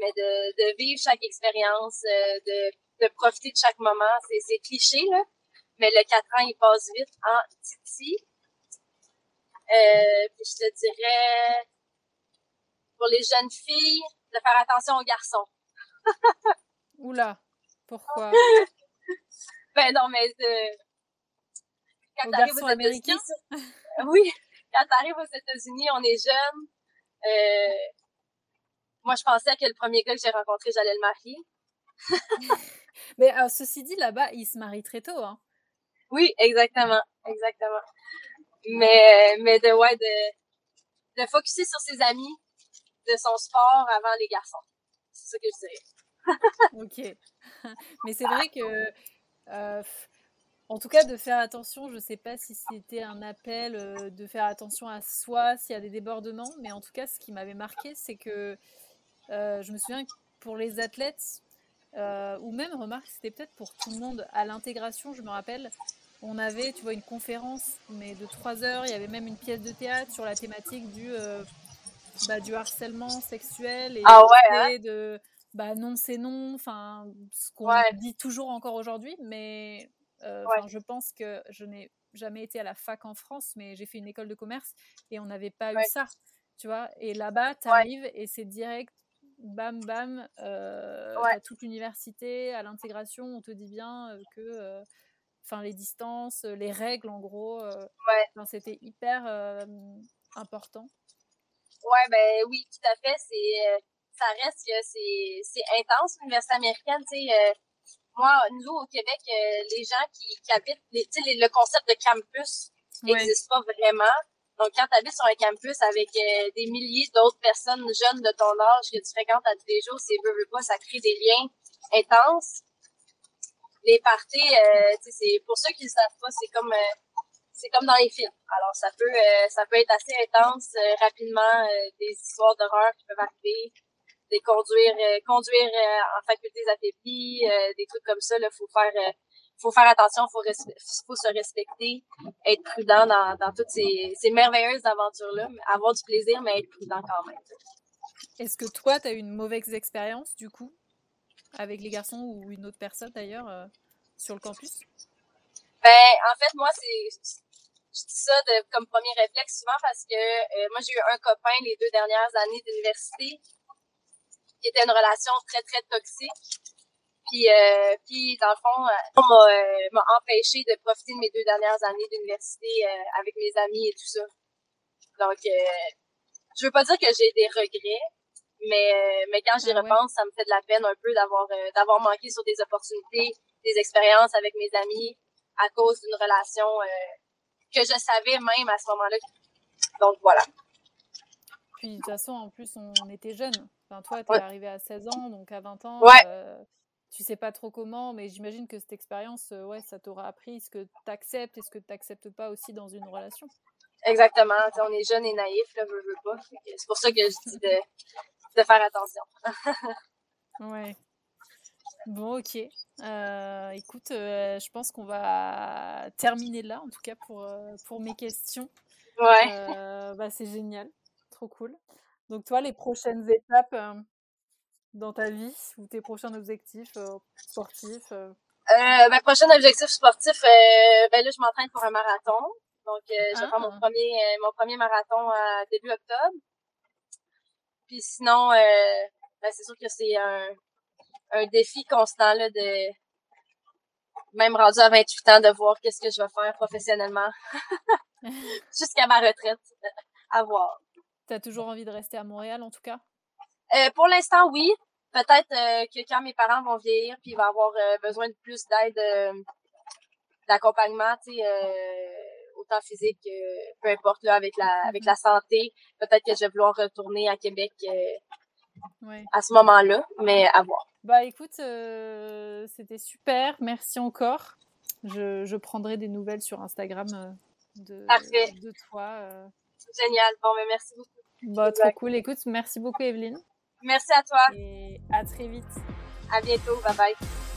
Mais de, de vivre chaque expérience, de de profiter de chaque moment. C'est cliché, là. Mais le 4 ans, il passe vite en titi. Euh, puis je te dirais, pour les jeunes filles, de faire attention aux garçons. Oula, pourquoi? ben non, mais de... quand t'arrives aux États-Unis, oui, quand t'arrives aux États-Unis, on est jeune. Euh, moi, je pensais que le premier gars que j'ai rencontré, j'allais le marier. Mais euh, ceci dit, là-bas, il se marie très tôt. Hein. Oui, exactement. Exactement. Mais, mais de, ouais, de, de focuser sur ses amis, de son sport avant les garçons. C'est ça que je dirais. Ok. Mais c'est vrai que, euh, en tout cas, de faire attention, je ne sais pas si c'était un appel euh, de faire attention à soi, s'il y a des débordements, mais en tout cas, ce qui m'avait marqué, c'est que je me souviens que pour les athlètes, ou même, remarque, c'était peut-être pour tout le monde. À l'intégration, je me rappelle, on avait, tu vois, une conférence, mais de trois heures. Il y avait même une pièce de théâtre sur la thématique du, bah, du harcèlement sexuel et ah ouais, de bah, non, c'est non. Enfin, ce qu'on dit toujours encore aujourd'hui. Mais euh, je pense que je n'ai jamais été à la fac en France, mais j'ai fait une école de commerce et on n'avait pas eu ça. Tu vois, et là-bas, tu arrives et c'est direct bam bam, euh, à toute l'université, à l'intégration, on te dit bien euh, que euh, enfin les distances, les règles en gros, ouais. c'était hyper important. Ouais, ben oui, tout à fait. C'est, ça reste que c'est, intense l'université américaine. Tu sais, moi, nous au Québec, les gens qui, qui habitent, les, le concept de campus n'existe pas vraiment. Donc, quand tu habites sur un campus avec euh, des milliers d'autres personnes jeunes de ton âge que tu fréquentes à tous les jours, c'est veux, veux pas, ça crée des liens intenses. Les parties, euh, c'est pour ceux qui ne savent pas, c'est comme euh, c'est comme dans les films. Alors, ça peut ça peut être assez intense rapidement, des histoires d'horreur qui peuvent arriver, des conduire conduire en facultés affaiblies, des trucs comme ça. Là, faut faire faut faire attention, faut, faut se respecter, être prudent dans, dans toutes ces, ces merveilleuses aventures-là, avoir du plaisir, mais être prudent quand même. Est-ce que toi, tu as eu une mauvaise expérience, du coup, avec les garçons ou une autre personne d'ailleurs, euh, sur le campus? Ben, en fait, moi, c'est, je dis ça de, comme premier réflexe souvent parce que euh, moi, j'ai eu un copain les deux dernières années d'université qui était une relation très, très toxique. Puis, euh, puis dans le fond, euh, m'a, euh, m'a empêché de profiter de mes deux dernières années d'université euh, avec mes amis et tout ça. Donc, euh, je veux pas dire que j'ai des regrets, mais mais quand j'y ah repense, ça me fait de la peine un peu d'avoir d'avoir manqué sur des opportunités, des expériences avec mes amis à cause d'une relation que je savais même à ce moment-là. Donc voilà. Puis de toute façon, en plus, on était jeunes. Enfin, toi, tu es arrivé à 16 ans, donc à 20 ans, ouais. tu sais pas trop comment, mais j'imagine que cette expérience, ouais, ça t'aura appris ce que tu acceptes et ce que tu n'acceptes pas aussi dans une relation. Exactement. on est jeune et naïf, là, veux, veux pas. C'est pour ça que je dis de, de faire attention. ouais. Bon, ok. Euh, écoute, euh, je pense qu'on va terminer là, en tout cas pour, euh, pour mes questions. Ouais. bah, c'est génial, trop cool. Donc, toi, les prochaines étapes dans ta vie ou tes prochains objectifs sportifs Mes prochain objectif sportif, ben là, je m'entraîne pour un marathon. Donc, je vais faire mon ah. premier, mon premier marathon à début octobre. Puis sinon, ben, c'est sûr que c'est un, un défi constant là, de même rendu à 28 ans de voir qu'est-ce que je vais faire professionnellement jusqu'à ma retraite à voir. T'as toujours envie de rester à Montréal en tout cas? Euh, Pour l'instant oui. Peut-être euh, que quand mes parents vont vieillir puis ils vont avoir euh, besoin de plus d'aide d'accompagnement, tu sais autant physique peu importe là avec la avec la santé, peut-être que je vais vouloir retourner à Québec à ce moment-là, mais à voir. Bah écoute, c'était super. Merci encore. Je, je, prendrai des nouvelles sur Instagram de, de toi. Génial. Bon, mais merci beaucoup. Bah, trop cool. Écoute, merci beaucoup, Evelyne. Merci à toi. Et à très vite. À bientôt. Bye bye.